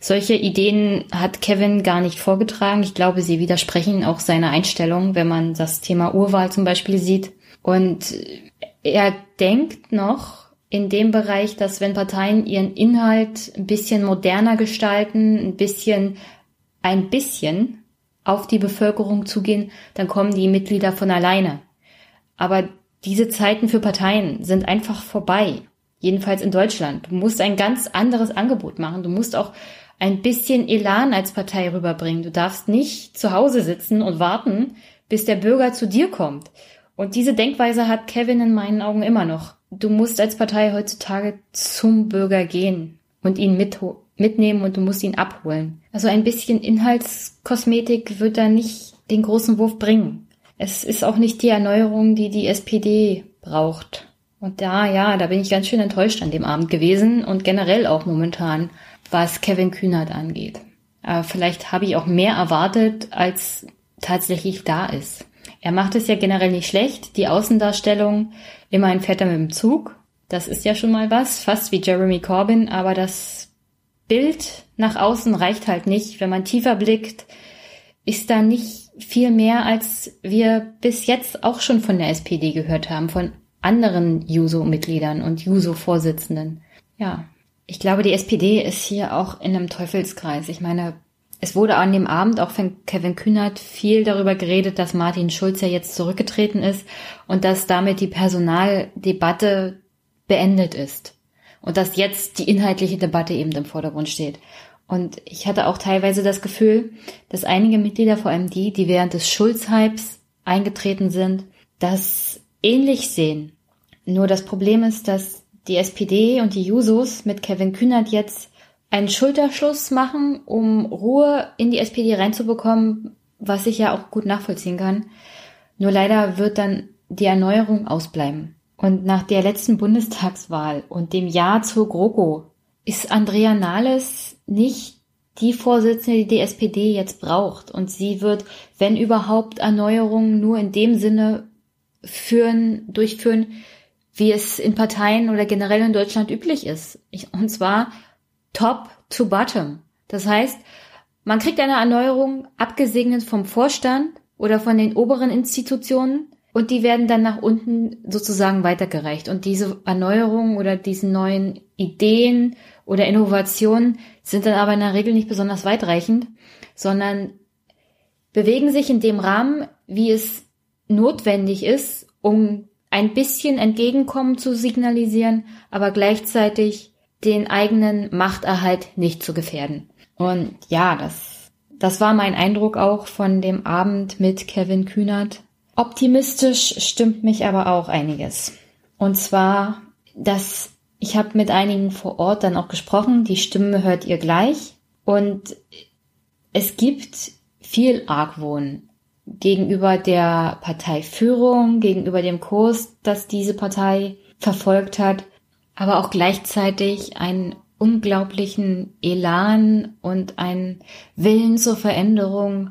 Solche Ideen hat Kevin gar nicht vorgetragen. Ich glaube, sie widersprechen auch seiner Einstellung, wenn man das Thema Urwahl zum Beispiel sieht. Und er denkt noch in dem Bereich, dass wenn Parteien ihren Inhalt ein bisschen moderner gestalten, ein bisschen, ein bisschen auf die Bevölkerung zugehen, dann kommen die Mitglieder von alleine. Aber diese Zeiten für Parteien sind einfach vorbei. Jedenfalls in Deutschland. Du musst ein ganz anderes Angebot machen. Du musst auch ein bisschen Elan als Partei rüberbringen. Du darfst nicht zu Hause sitzen und warten, bis der Bürger zu dir kommt. Und diese Denkweise hat Kevin in meinen Augen immer noch. Du musst als Partei heutzutage zum Bürger gehen und ihn mit, mitnehmen und du musst ihn abholen. Also ein bisschen Inhaltskosmetik wird da nicht den großen Wurf bringen. Es ist auch nicht die Erneuerung, die die SPD braucht. Und da, ja, da bin ich ganz schön enttäuscht an dem Abend gewesen und generell auch momentan, was Kevin Kühnert angeht. Aber vielleicht habe ich auch mehr erwartet, als tatsächlich da ist. Er macht es ja generell nicht schlecht. Die Außendarstellung, immerhin fährt er mit dem Zug. Das ist ja schon mal was, fast wie Jeremy Corbyn, aber das Bild nach außen reicht halt nicht. Wenn man tiefer blickt, ist da nicht viel mehr, als wir bis jetzt auch schon von der SPD gehört haben, von anderen Juso-Mitgliedern und Juso-Vorsitzenden. Ja, ich glaube, die SPD ist hier auch in einem Teufelskreis. Ich meine, es wurde an dem Abend auch von Kevin Kühnert viel darüber geredet, dass Martin Schulz ja jetzt zurückgetreten ist und dass damit die Personaldebatte beendet ist. Und dass jetzt die inhaltliche Debatte eben im Vordergrund steht. Und ich hatte auch teilweise das Gefühl, dass einige Mitglieder, vor allem die, die während des Schulz-Hypes eingetreten sind, das ähnlich sehen. Nur das Problem ist, dass die SPD und die Jusos mit Kevin Kühnert jetzt einen Schulterschluss machen, um Ruhe in die SPD reinzubekommen, was ich ja auch gut nachvollziehen kann. Nur leider wird dann die Erneuerung ausbleiben. Und nach der letzten Bundestagswahl und dem Ja zur GroKo ist Andrea Nahles nicht die Vorsitzende, die die SPD jetzt braucht. Und sie wird, wenn überhaupt, Erneuerungen nur in dem Sinne führen, durchführen, wie es in Parteien oder generell in Deutschland üblich ist. Und zwar top to bottom. Das heißt, man kriegt eine Erneuerung abgesegnet vom Vorstand oder von den oberen Institutionen und die werden dann nach unten sozusagen weitergereicht. Und diese Erneuerungen oder diese neuen Ideen oder Innovationen sind dann aber in der Regel nicht besonders weitreichend, sondern bewegen sich in dem Rahmen, wie es notwendig ist, um ein bisschen Entgegenkommen zu signalisieren, aber gleichzeitig den eigenen Machterhalt nicht zu gefährden. Und ja, das, das war mein Eindruck auch von dem Abend mit Kevin Kühnert. Optimistisch stimmt mich aber auch einiges. Und zwar, dass ich habe mit einigen vor Ort dann auch gesprochen, die Stimme hört ihr gleich. Und es gibt viel Argwohn gegenüber der Parteiführung, gegenüber dem Kurs, das diese Partei verfolgt hat, aber auch gleichzeitig einen unglaublichen Elan und einen Willen zur Veränderung,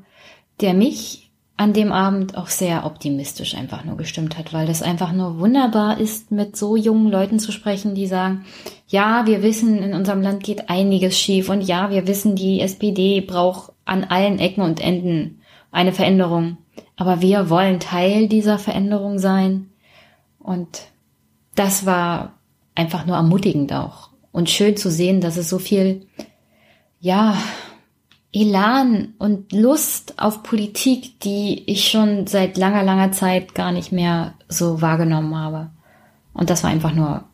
der mich an dem Abend auch sehr optimistisch einfach nur gestimmt hat, weil das einfach nur wunderbar ist, mit so jungen Leuten zu sprechen, die sagen, ja, wir wissen, in unserem Land geht einiges schief und ja, wir wissen, die SPD braucht an allen Ecken und Enden eine Veränderung. Aber wir wollen Teil dieser Veränderung sein. Und das war einfach nur ermutigend auch. Und schön zu sehen, dass es so viel, ja, Elan und Lust auf Politik, die ich schon seit langer, langer Zeit gar nicht mehr so wahrgenommen habe. Und das war einfach nur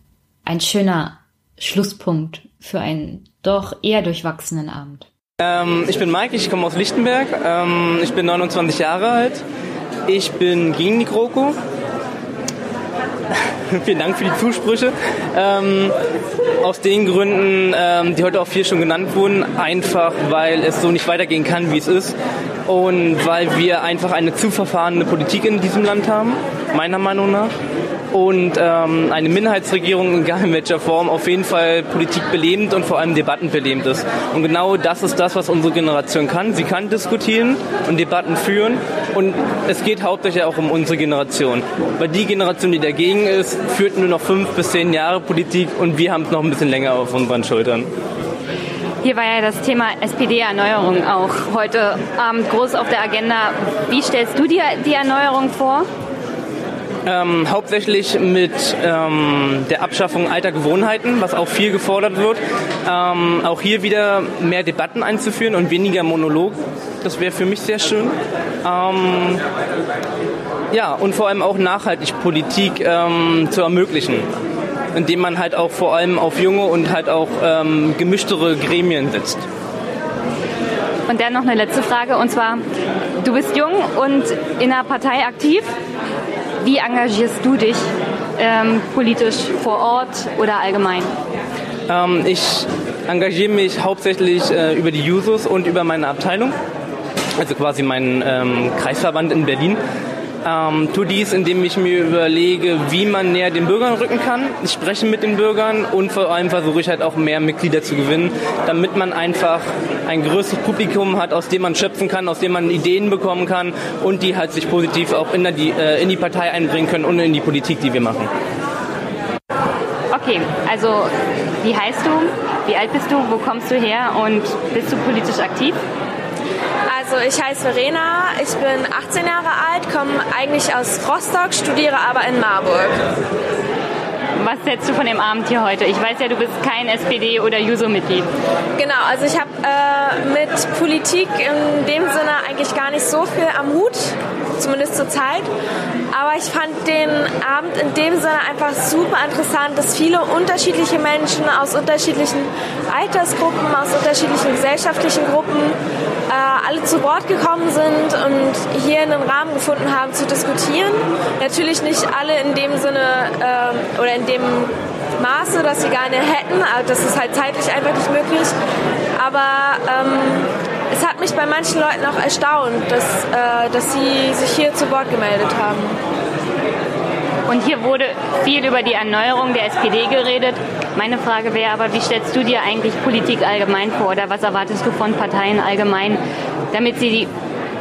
ein schöner Schlusspunkt für einen doch eher durchwachsenen Abend. Ähm, ich bin Mike, ich komme aus Lichtenberg. Ähm, ich bin 29 Jahre alt. Ich bin gegen die GroKo. Vielen Dank für die Zusprüche. Ähm, aus den Gründen, ähm, die heute auch viel schon genannt wurden, einfach weil es so nicht weitergehen kann, wie es ist. und weil wir einfach eine zu verfahrene Politik in diesem Land haben, meiner Meinung nach und ähm, eine Minderheitsregierung, egal in welcher Form, auf jeden Fall Politik belebend und vor allem Debatten belebend ist. Und genau das ist das, was unsere Generation kann. Sie kann diskutieren und Debatten führen und es geht hauptsächlich auch um unsere Generation. Weil die Generation, die dagegen ist, führt nur noch fünf bis zehn Jahre Politik und wir haben es noch ein bisschen länger auf unseren Schultern. Hier war ja das Thema SPD-Erneuerung auch heute Abend groß auf der Agenda. Wie stellst du dir die Erneuerung vor? Ähm, hauptsächlich mit ähm, der Abschaffung alter Gewohnheiten, was auch viel gefordert wird. Ähm, auch hier wieder mehr Debatten einzuführen und weniger Monolog. Das wäre für mich sehr schön. Ähm, ja, und vor allem auch nachhaltig Politik ähm, zu ermöglichen indem man halt auch vor allem auf junge und halt auch ähm, gemischtere Gremien setzt. Und dann noch eine letzte Frage, und zwar, du bist jung und in der Partei aktiv. Wie engagierst du dich ähm, politisch vor Ort oder allgemein? Ähm, ich engagiere mich hauptsächlich äh, über die Jusos und über meine Abteilung, also quasi meinen ähm, Kreisverband in Berlin. Ähm, tue dies, indem ich mir überlege, wie man näher den Bürgern rücken kann. Ich spreche mit den Bürgern und vor allem versuche ich halt auch mehr Mitglieder zu gewinnen, damit man einfach ein größeres Publikum hat, aus dem man schöpfen kann, aus dem man Ideen bekommen kann und die halt sich positiv auch in, die, äh, in die Partei einbringen können und in die Politik, die wir machen. Okay, also wie heißt du? Wie alt bist du? Wo kommst du her? Und bist du politisch aktiv? Also ich heiße Verena, ich bin 18 Jahre alt, komme eigentlich aus Rostock, studiere aber in Marburg. Was setzt du von dem Abend hier heute? Ich weiß ja, du bist kein SPD- oder Juso-Mitglied. Genau, also ich habe äh, mit Politik in dem Sinne eigentlich gar nicht so viel am Hut, zumindest zur Zeit. Aber ich fand den Abend in dem Sinne einfach super interessant, dass viele unterschiedliche Menschen aus unterschiedlichen Altersgruppen, aus unterschiedlichen gesellschaftlichen Gruppen äh, alle zu Wort gekommen sind und hier einen Rahmen gefunden haben zu diskutieren. Natürlich nicht alle in dem Sinne äh, oder in dem Maße, dass sie gerne hätten. Das ist halt zeitlich einfach nicht möglich. Aber ähm, es hat mich bei manchen Leuten auch erstaunt, dass, äh, dass sie sich hier zu Wort gemeldet haben. Und hier wurde viel über die Erneuerung der SPD geredet. Meine Frage wäre aber, wie stellst du dir eigentlich Politik allgemein vor oder was erwartest du von Parteien allgemein, damit sie die,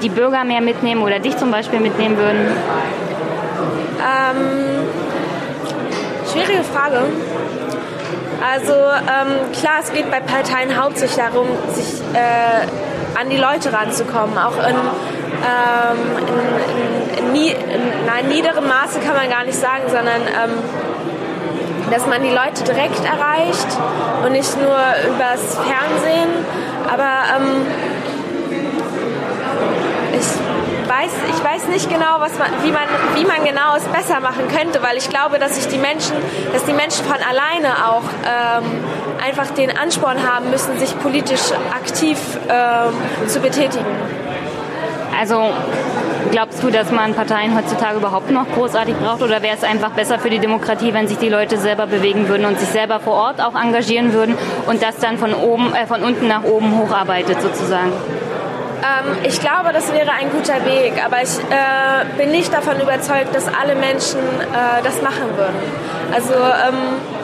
die Bürger mehr mitnehmen oder dich zum Beispiel mitnehmen würden? Ähm, schwierige Frage. Also ähm, klar, es geht bei Parteien hauptsächlich darum, sich äh, an die Leute ranzukommen, auch in ähm, in, in, in, niederem Maße kann man gar nicht sagen, sondern ähm, dass man die Leute direkt erreicht und nicht nur übers Fernsehen. Aber ähm, ich weiß, ich weiß nicht genau, was man, wie, man, wie man genau es besser machen könnte, weil ich glaube, dass sich die Menschen, dass die Menschen von alleine auch ähm, einfach den Ansporn haben müssen, sich politisch aktiv ähm, zu betätigen. Also glaubst du, dass man Parteien heutzutage überhaupt noch großartig braucht oder wäre es einfach besser für die Demokratie, wenn sich die Leute selber bewegen würden und sich selber vor Ort auch engagieren würden und das dann von oben, äh, von unten nach oben hocharbeitet sozusagen? Ähm, ich glaube, das wäre ein guter Weg, aber ich äh, bin nicht davon überzeugt, dass alle Menschen äh, das machen würden. Also ähm,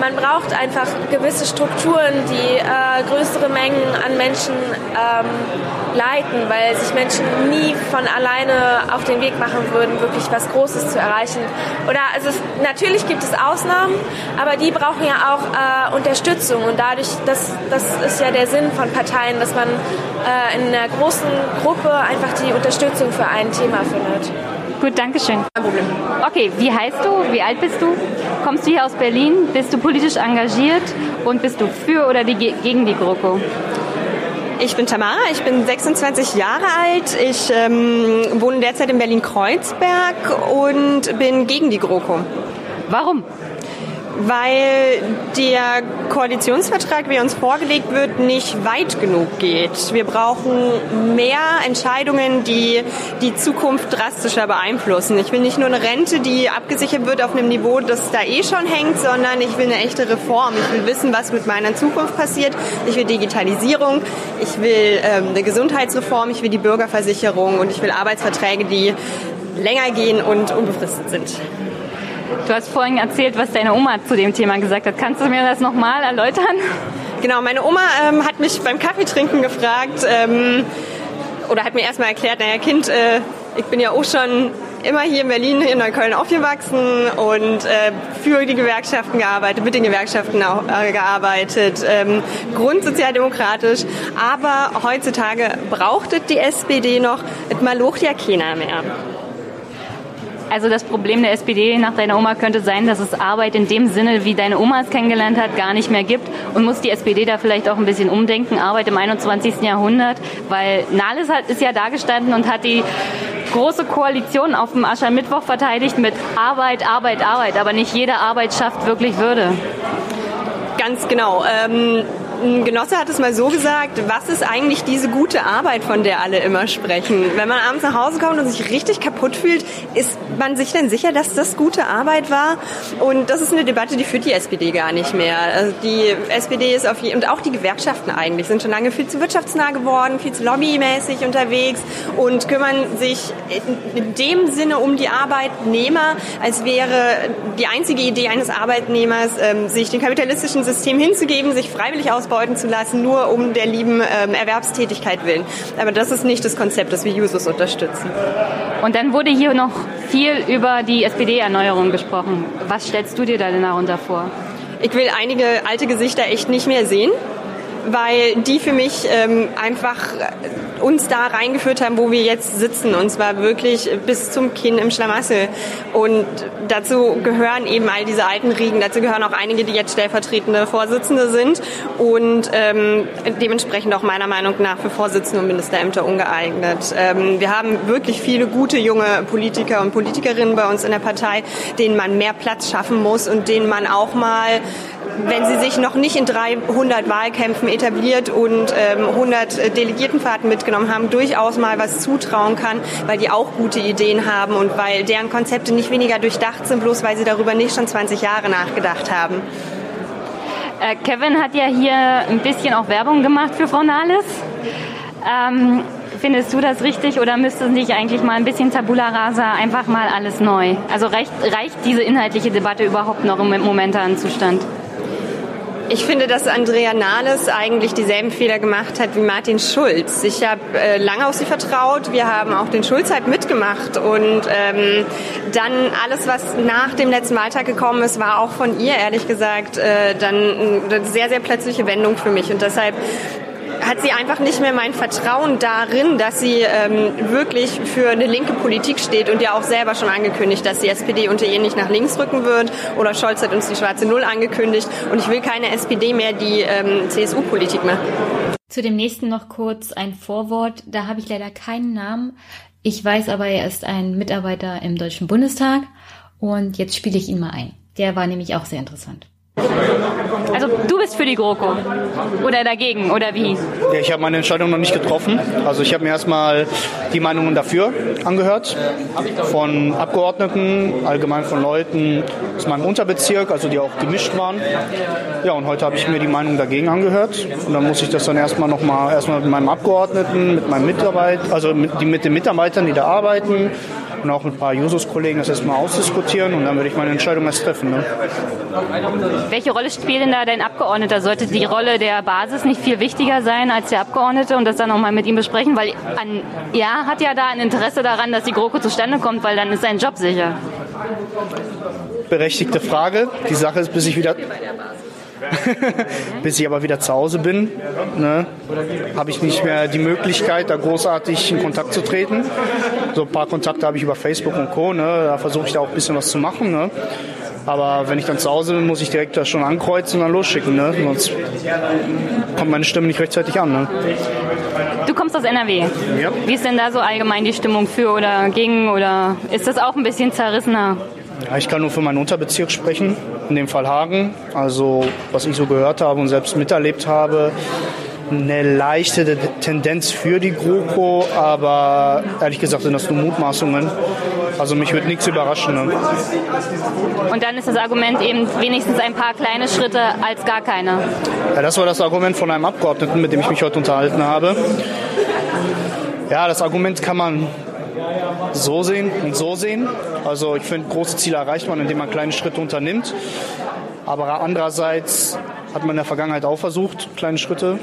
man braucht einfach gewisse Strukturen, die äh, größere Mengen an Menschen ähm, leiten, weil sich Menschen nie von alleine auf den Weg machen würden, wirklich was Großes zu erreichen. Oder also es, natürlich gibt es Ausnahmen, aber die brauchen ja auch äh, Unterstützung und dadurch, das, das ist ja der Sinn von Parteien, dass man äh, in einer großen Gruppe einfach die Unterstützung für ein Thema findet. Gut, danke schön. Kein Problem. Okay, wie heißt du? Wie alt bist du? Kommst du hier aus Berlin? Bist du politisch engagiert? Und bist du für oder die, gegen die GroKo? Ich bin Tamara, ich bin 26 Jahre alt. Ich ähm, wohne derzeit in Berlin-Kreuzberg und bin gegen die GroKo. Warum? Weil der Koalitionsvertrag, wie uns vorgelegt wird, nicht weit genug geht. Wir brauchen mehr Entscheidungen, die die Zukunft drastischer beeinflussen. Ich will nicht nur eine Rente, die abgesichert wird auf einem Niveau, das da eh schon hängt, sondern ich will eine echte Reform. Ich will wissen, was mit meiner Zukunft passiert. Ich will Digitalisierung, ich will ähm, eine Gesundheitsreform, ich will die Bürgerversicherung und ich will Arbeitsverträge, die länger gehen und unbefristet sind. Du hast vorhin erzählt, was deine Oma zu dem Thema gesagt hat. Kannst du mir das nochmal erläutern? Genau, meine Oma ähm, hat mich beim Kaffeetrinken gefragt ähm, oder hat mir erstmal erklärt, naja Kind, äh, ich bin ja auch schon immer hier in Berlin, in Neukölln aufgewachsen und äh, für die Gewerkschaften gearbeitet, mit den Gewerkschaften auch, äh, gearbeitet, ähm, grundsozialdemokratisch. Aber heutzutage braucht die SPD noch, es malocht ja keiner mehr. Also das Problem der SPD nach deiner Oma könnte sein, dass es Arbeit in dem Sinne, wie deine Oma es kennengelernt hat, gar nicht mehr gibt. Und muss die SPD da vielleicht auch ein bisschen umdenken, Arbeit im 21. Jahrhundert? Weil Nahles hat, ist ja da gestanden und hat die große Koalition auf dem Aschermittwoch verteidigt mit Arbeit, Arbeit, Arbeit. Aber nicht jede Arbeit schafft wirklich Würde. Ganz genau. Ähm ein Genosse hat es mal so gesagt, was ist eigentlich diese gute Arbeit, von der alle immer sprechen? Wenn man abends nach Hause kommt und sich richtig kaputt fühlt, ist man sich denn sicher, dass das gute Arbeit war? Und das ist eine Debatte, die führt die SPD gar nicht mehr. Also die SPD ist auf und auch die Gewerkschaften eigentlich sind schon lange viel zu wirtschaftsnah geworden, viel zu lobbymäßig unterwegs und kümmern sich in dem Sinne um die Arbeitnehmer, als wäre die einzige Idee eines Arbeitnehmers, ähm, sich dem kapitalistischen System hinzugeben, sich freiwillig aus ausbeuten zu lassen, nur um der lieben ähm, Erwerbstätigkeit willen. Aber das ist nicht das Konzept, das wir Jusos unterstützen. Und dann wurde hier noch viel über die SPD-Erneuerung gesprochen. Was stellst du dir da denn darunter vor? Ich will einige alte Gesichter echt nicht mehr sehen weil die für mich ähm, einfach uns da reingeführt haben, wo wir jetzt sitzen. Und zwar wirklich bis zum Kinn im Schlamassel. Und dazu gehören eben all diese alten Riegen. Dazu gehören auch einige, die jetzt stellvertretende Vorsitzende sind und ähm, dementsprechend auch meiner Meinung nach für Vorsitzende und Ministerämter ungeeignet. Ähm, wir haben wirklich viele gute junge Politiker und Politikerinnen bei uns in der Partei, denen man mehr Platz schaffen muss und denen man auch mal wenn sie sich noch nicht in 300 Wahlkämpfen etabliert und ähm, 100 Delegiertenfahrten mitgenommen haben, durchaus mal was zutrauen kann, weil die auch gute Ideen haben und weil deren Konzepte nicht weniger durchdacht sind, bloß weil sie darüber nicht schon 20 Jahre nachgedacht haben. Äh, Kevin hat ja hier ein bisschen auch Werbung gemacht für Frau Nahles. Ähm, findest du das richtig oder müsste nicht eigentlich mal ein bisschen Tabula Rasa einfach mal alles neu? Also reicht, reicht diese inhaltliche Debatte überhaupt noch im momentanen Zustand? Ich finde, dass Andrea Nahles eigentlich dieselben Fehler gemacht hat wie Martin Schulz. Ich habe äh, lange auf sie vertraut. Wir haben auch den Schulzheit mitgemacht und ähm, dann alles, was nach dem letzten Wahltag gekommen ist, war auch von ihr ehrlich gesagt äh, dann eine sehr, sehr plötzliche Wendung für mich und deshalb hat sie einfach nicht mehr mein Vertrauen darin, dass sie ähm, wirklich für eine linke Politik steht und ja auch selber schon angekündigt, dass die SPD unter ihr nicht nach links rücken wird. Oder Scholz hat uns die schwarze Null angekündigt. Und ich will keine SPD mehr, die ähm, CSU-Politik macht. Zu dem nächsten noch kurz ein Vorwort. Da habe ich leider keinen Namen. Ich weiß aber, er ist ein Mitarbeiter im Deutschen Bundestag. Und jetzt spiele ich ihn mal ein. Der war nämlich auch sehr interessant. Also du bist für die GroKo oder dagegen oder wie? Ja, ich habe meine Entscheidung noch nicht getroffen. Also ich habe mir erstmal die Meinungen dafür angehört von Abgeordneten, allgemein von Leuten aus meinem Unterbezirk, also die auch gemischt waren. Ja, und heute habe ich mir die Meinung dagegen angehört und dann muss ich das dann erstmal noch mal erstmal mit meinem Abgeordneten, mit meinem Mitarbeit, also mit, mit den Mitarbeitern, die da arbeiten und auch mit ein paar Jusos-Kollegen das erstmal ausdiskutieren und dann würde ich meine Entscheidung erst treffen. Ne? Welche Rolle spielt denn da dein Abgeordneter? Sollte die Rolle der Basis nicht viel wichtiger sein als der Abgeordnete und das dann auch mal mit ihm besprechen? Weil an, er hat ja da ein Interesse daran, dass die GroKo zustande kommt, weil dann ist sein Job sicher. Berechtigte Frage. Die Sache ist, bis ich wieder Bis ich aber wieder zu Hause bin, ne, habe ich nicht mehr die Möglichkeit, da großartig in Kontakt zu treten. So ein paar Kontakte habe ich über Facebook und Co. Ne, da versuche ich da auch ein bisschen was zu machen. Ne. Aber wenn ich dann zu Hause bin, muss ich direkt das schon ankreuzen und dann losschicken. Ne? Sonst kommt meine Stimme nicht rechtzeitig an. Ne? Du kommst aus NRW. Ja. Wie ist denn da so allgemein die Stimmung für oder gegen? Oder ist das auch ein bisschen zerrissener? Ja, ich kann nur für meinen Unterbezirk sprechen, in dem Fall Hagen. Also was ich so gehört habe und selbst miterlebt habe, eine leichte Tendenz für die GroKo, aber ehrlich gesagt sind das nur Mutmaßungen. Also mich wird nichts überraschen. Ne? Und dann ist das Argument eben wenigstens ein paar kleine Schritte als gar keine. Ja, das war das Argument von einem Abgeordneten, mit dem ich mich heute unterhalten habe. Ja, das Argument kann man so sehen und so sehen. Also ich finde, große Ziele erreicht man, indem man kleine Schritte unternimmt. Aber andererseits hat man in der Vergangenheit auch versucht, kleine Schritte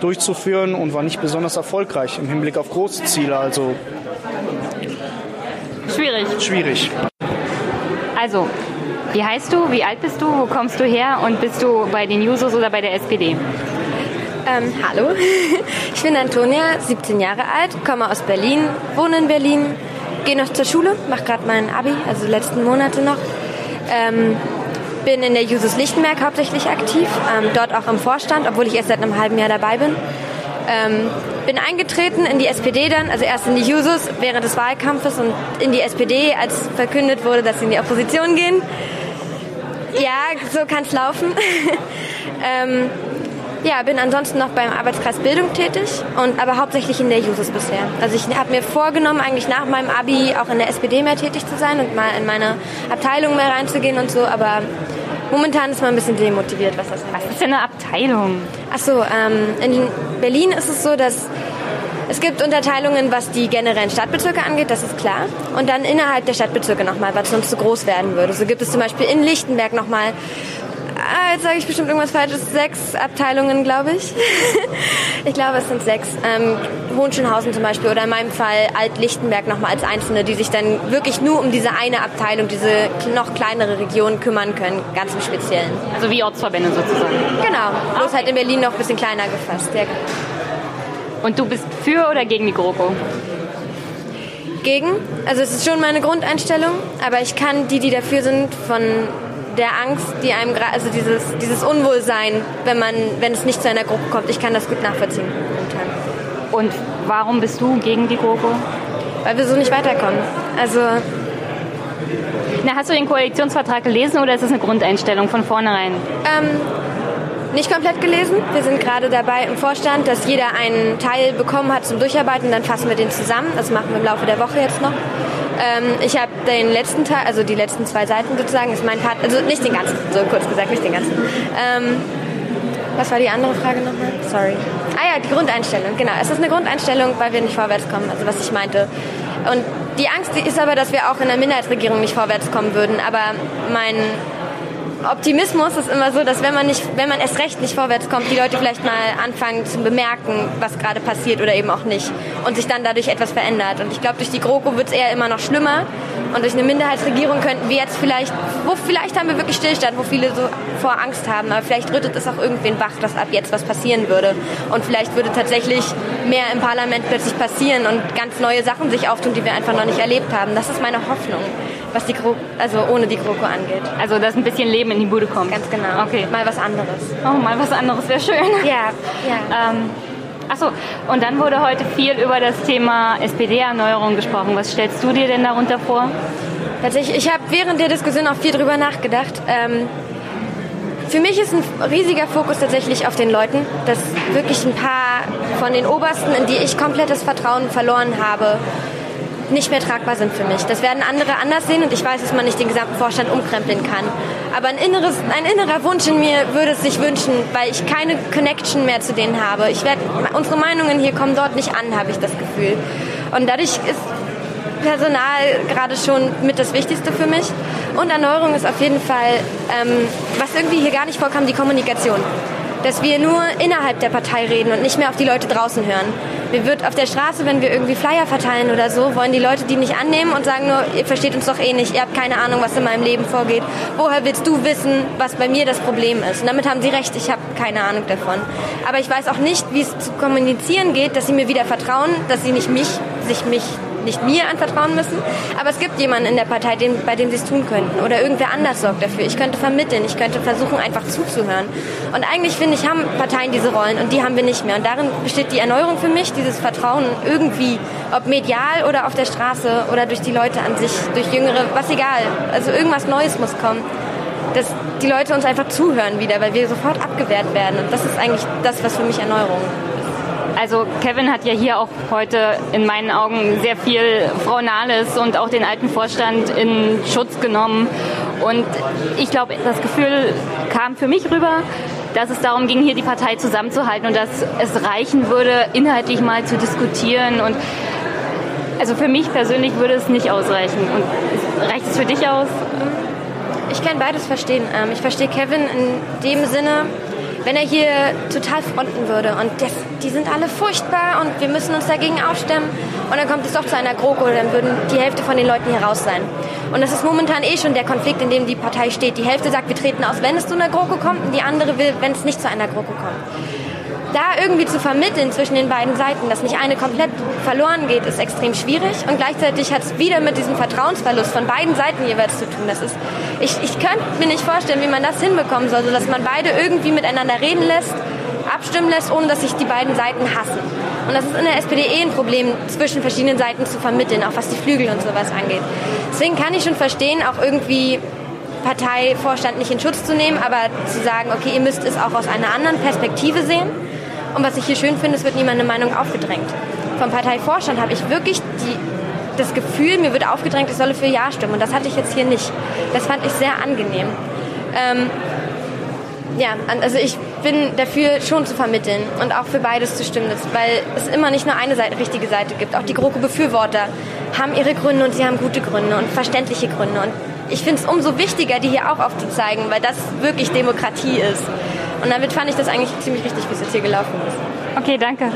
durchzuführen und war nicht besonders erfolgreich im Hinblick auf große Ziele. Also schwierig. Schwierig. Also, wie heißt du? Wie alt bist du? Wo kommst du her? Und bist du bei den Jusos oder bei der SPD? Ähm, hallo, ich bin Antonia, 17 Jahre alt, komme aus Berlin, wohne in Berlin, gehe noch zur Schule, mache gerade mein Abi, also letzten Monate noch. Ähm, bin in der Jusos Lichtenberg hauptsächlich aktiv, ähm, dort auch im Vorstand, obwohl ich erst seit einem halben Jahr dabei bin. Ähm, bin eingetreten in die SPD dann, also erst in die Jusos während des Wahlkampfes und in die SPD, als verkündet wurde, dass sie in die Opposition gehen. Ja, so kann es laufen. ähm, ja, bin ansonsten noch beim Arbeitskreis Bildung tätig und aber hauptsächlich in der Jusos bisher. Also ich habe mir vorgenommen, eigentlich nach meinem Abi auch in der SPD mehr tätig zu sein und mal in meine Abteilung mehr reinzugehen und so, aber momentan ist man ein bisschen demotiviert, was das angeht. Was ist denn eine Abteilung? Achso, ähm, in Berlin ist es so, dass es gibt Unterteilungen, was die generellen Stadtbezirke angeht, das ist klar. Und dann innerhalb der Stadtbezirke nochmal, was sonst zu groß werden würde. So gibt es zum Beispiel in Lichtenberg nochmal ah, jetzt sage ich bestimmt irgendwas Falsches, sechs Abteilungen, glaube ich. ich glaube, es sind sechs. Ähm, Hohenschönhausen zum Beispiel oder in meinem Fall Alt-Lichtenberg nochmal als einzelne, die sich dann wirklich nur um diese eine Abteilung, diese noch kleinere Region kümmern können, ganz im Speziellen. Also wie Ortsverbände sozusagen. Genau, bloß okay. halt in Berlin noch ein bisschen kleiner gefasst. Ja. Und du bist für oder gegen die GroKo? Gegen. Also es ist schon meine Grundeinstellung, aber ich kann die, die dafür sind, von der Angst, die einem also dieses, dieses Unwohlsein, wenn man, wenn es nicht zu einer Gruppe kommt. Ich kann das gut nachvollziehen. Und warum bist du gegen die GroKo? Weil wir so nicht weiterkommen. Also Na, hast du den Koalitionsvertrag gelesen oder ist das eine Grundeinstellung von vornherein? Ähm, nicht komplett gelesen. Wir sind gerade dabei im Vorstand, dass jeder einen Teil bekommen hat zum Durcharbeiten. Dann fassen wir den zusammen. Das machen wir im Laufe der Woche jetzt noch. Ähm, ich habe den letzten Teil, also die letzten zwei Seiten sozusagen, ist mein Part, also nicht den ganzen, so kurz gesagt, nicht den ganzen. Ähm, was war die andere Frage nochmal? Sorry. Ah ja, die Grundeinstellung, genau. Es ist eine Grundeinstellung, weil wir nicht vorwärts kommen, also was ich meinte. Und die Angst ist aber, dass wir auch in der Minderheitsregierung nicht vorwärts kommen würden. Aber mein Optimismus ist immer so, dass wenn man nicht, wenn man erst recht nicht vorwärts kommt, die Leute vielleicht mal anfangen zu bemerken, was gerade passiert oder eben auch nicht und sich dann dadurch etwas verändert. Und ich glaube, durch die GroKo wird es eher immer noch schlimmer und durch eine Minderheitsregierung könnten wir jetzt vielleicht, wo vielleicht haben wir wirklich Stillstand, wo viele so vor Angst haben, aber vielleicht rüttet es auch irgendwen wach, dass ab jetzt was passieren würde und vielleicht würde tatsächlich mehr im Parlament plötzlich passieren und ganz neue Sachen sich auftun, die wir einfach noch nicht erlebt haben. Das ist meine Hoffnung was die Gro also ohne die GroKo angeht. Also dass ein bisschen Leben in die Bude kommt. Ganz genau. Okay. Mal was anderes. Oh, mal was anderes wäre schön. Ja, ja. Ähm, Achso, und dann wurde heute viel über das Thema SPD-Erneuerung gesprochen. Was stellst du dir denn darunter vor? Tatsächlich, ich habe während der Diskussion auch viel drüber nachgedacht. Ähm, für mich ist ein riesiger Fokus tatsächlich auf den Leuten, dass wirklich ein paar von den Obersten, in die ich komplettes Vertrauen verloren habe, nicht mehr tragbar sind für mich. Das werden andere anders sehen und ich weiß, dass man nicht den gesamten Vorstand umkrempeln kann. Aber ein, inneres, ein innerer Wunsch in mir würde es sich wünschen, weil ich keine Connection mehr zu denen habe. Ich werd, unsere Meinungen hier kommen dort nicht an, habe ich das Gefühl. Und dadurch ist Personal gerade schon mit das Wichtigste für mich. Und Erneuerung ist auf jeden Fall, ähm, was irgendwie hier gar nicht vorkam, die Kommunikation dass wir nur innerhalb der Partei reden und nicht mehr auf die Leute draußen hören. Wir wird auf der Straße, wenn wir irgendwie Flyer verteilen oder so, wollen die Leute die nicht annehmen und sagen nur, ihr versteht uns doch eh nicht, ihr habt keine Ahnung, was in meinem Leben vorgeht. Woher willst du wissen, was bei mir das Problem ist? Und damit haben sie recht, ich habe keine Ahnung davon. Aber ich weiß auch nicht, wie es zu kommunizieren geht, dass sie mir wieder vertrauen, dass sie nicht mich, sich mich nicht mir anvertrauen müssen, aber es gibt jemanden in der Partei, den, bei dem sie es tun könnten. Oder irgendwer anders sorgt dafür. Ich könnte vermitteln, ich könnte versuchen, einfach zuzuhören. Und eigentlich, finde ich, haben Parteien diese Rollen und die haben wir nicht mehr. Und darin besteht die Erneuerung für mich, dieses Vertrauen irgendwie, ob medial oder auf der Straße oder durch die Leute an sich, durch Jüngere, was egal. Also irgendwas Neues muss kommen dass die Leute uns einfach zuhören wieder, weil wir sofort abgewehrt werden. Und das ist eigentlich das, was für mich Erneuerung ist. Also Kevin hat ja hier auch heute in meinen Augen sehr viel Frau Nahles und auch den alten Vorstand in Schutz genommen. Und ich glaube, das Gefühl kam für mich rüber, dass es darum ging, hier die Partei zusammenzuhalten und dass es reichen würde, inhaltlich mal zu diskutieren. Und also für mich persönlich würde es nicht ausreichen. Und reicht es für dich aus? Ich kann beides verstehen. Ähm, ich verstehe Kevin in dem Sinne, wenn er hier total fronten würde und das, die sind alle furchtbar und wir müssen uns dagegen aufstemmen und dann kommt es doch zu einer GroKo, dann würden die Hälfte von den Leuten hier raus sein. Und das ist momentan eh schon der Konflikt, in dem die Partei steht. Die Hälfte sagt, wir treten aus, wenn es zu einer GroKo kommt und die andere will, wenn es nicht zu einer GroKo kommt da irgendwie zu vermitteln zwischen den beiden Seiten, dass nicht eine komplett verloren geht, ist extrem schwierig. Und gleichzeitig hat es wieder mit diesem Vertrauensverlust von beiden Seiten jeweils zu tun. Das ist, ich, ich könnte mir nicht vorstellen, wie man das hinbekommen soll, dass man beide irgendwie miteinander reden lässt, abstimmen lässt, ohne dass sich die beiden Seiten hassen. Und das ist in der SPD eh ein Problem, zwischen verschiedenen Seiten zu vermitteln, auch was die Flügel und sowas angeht. Deswegen kann ich schon verstehen, auch irgendwie Parteivorstand nicht in Schutz zu nehmen, aber zu sagen, okay, ihr müsst es auch aus einer anderen Perspektive sehen. Und was ich hier schön finde, es wird niemand eine Meinung aufgedrängt. Vom Parteivorstand habe ich wirklich die, das Gefühl, mir wird aufgedrängt, ich solle für Ja stimmen. Und das hatte ich jetzt hier nicht. Das fand ich sehr angenehm. Ähm, ja, also ich bin dafür schon zu vermitteln und auch für beides zu stimmen, weil es immer nicht nur eine Seite, richtige Seite gibt. Auch die GroKo-Befürworter haben ihre Gründe und sie haben gute Gründe und verständliche Gründe. Und ich finde es umso wichtiger, die hier auch aufzuzeigen, weil das wirklich Demokratie ist. Und damit fand ich das eigentlich ziemlich richtig, wie es jetzt hier gelaufen ist. Okay, danke.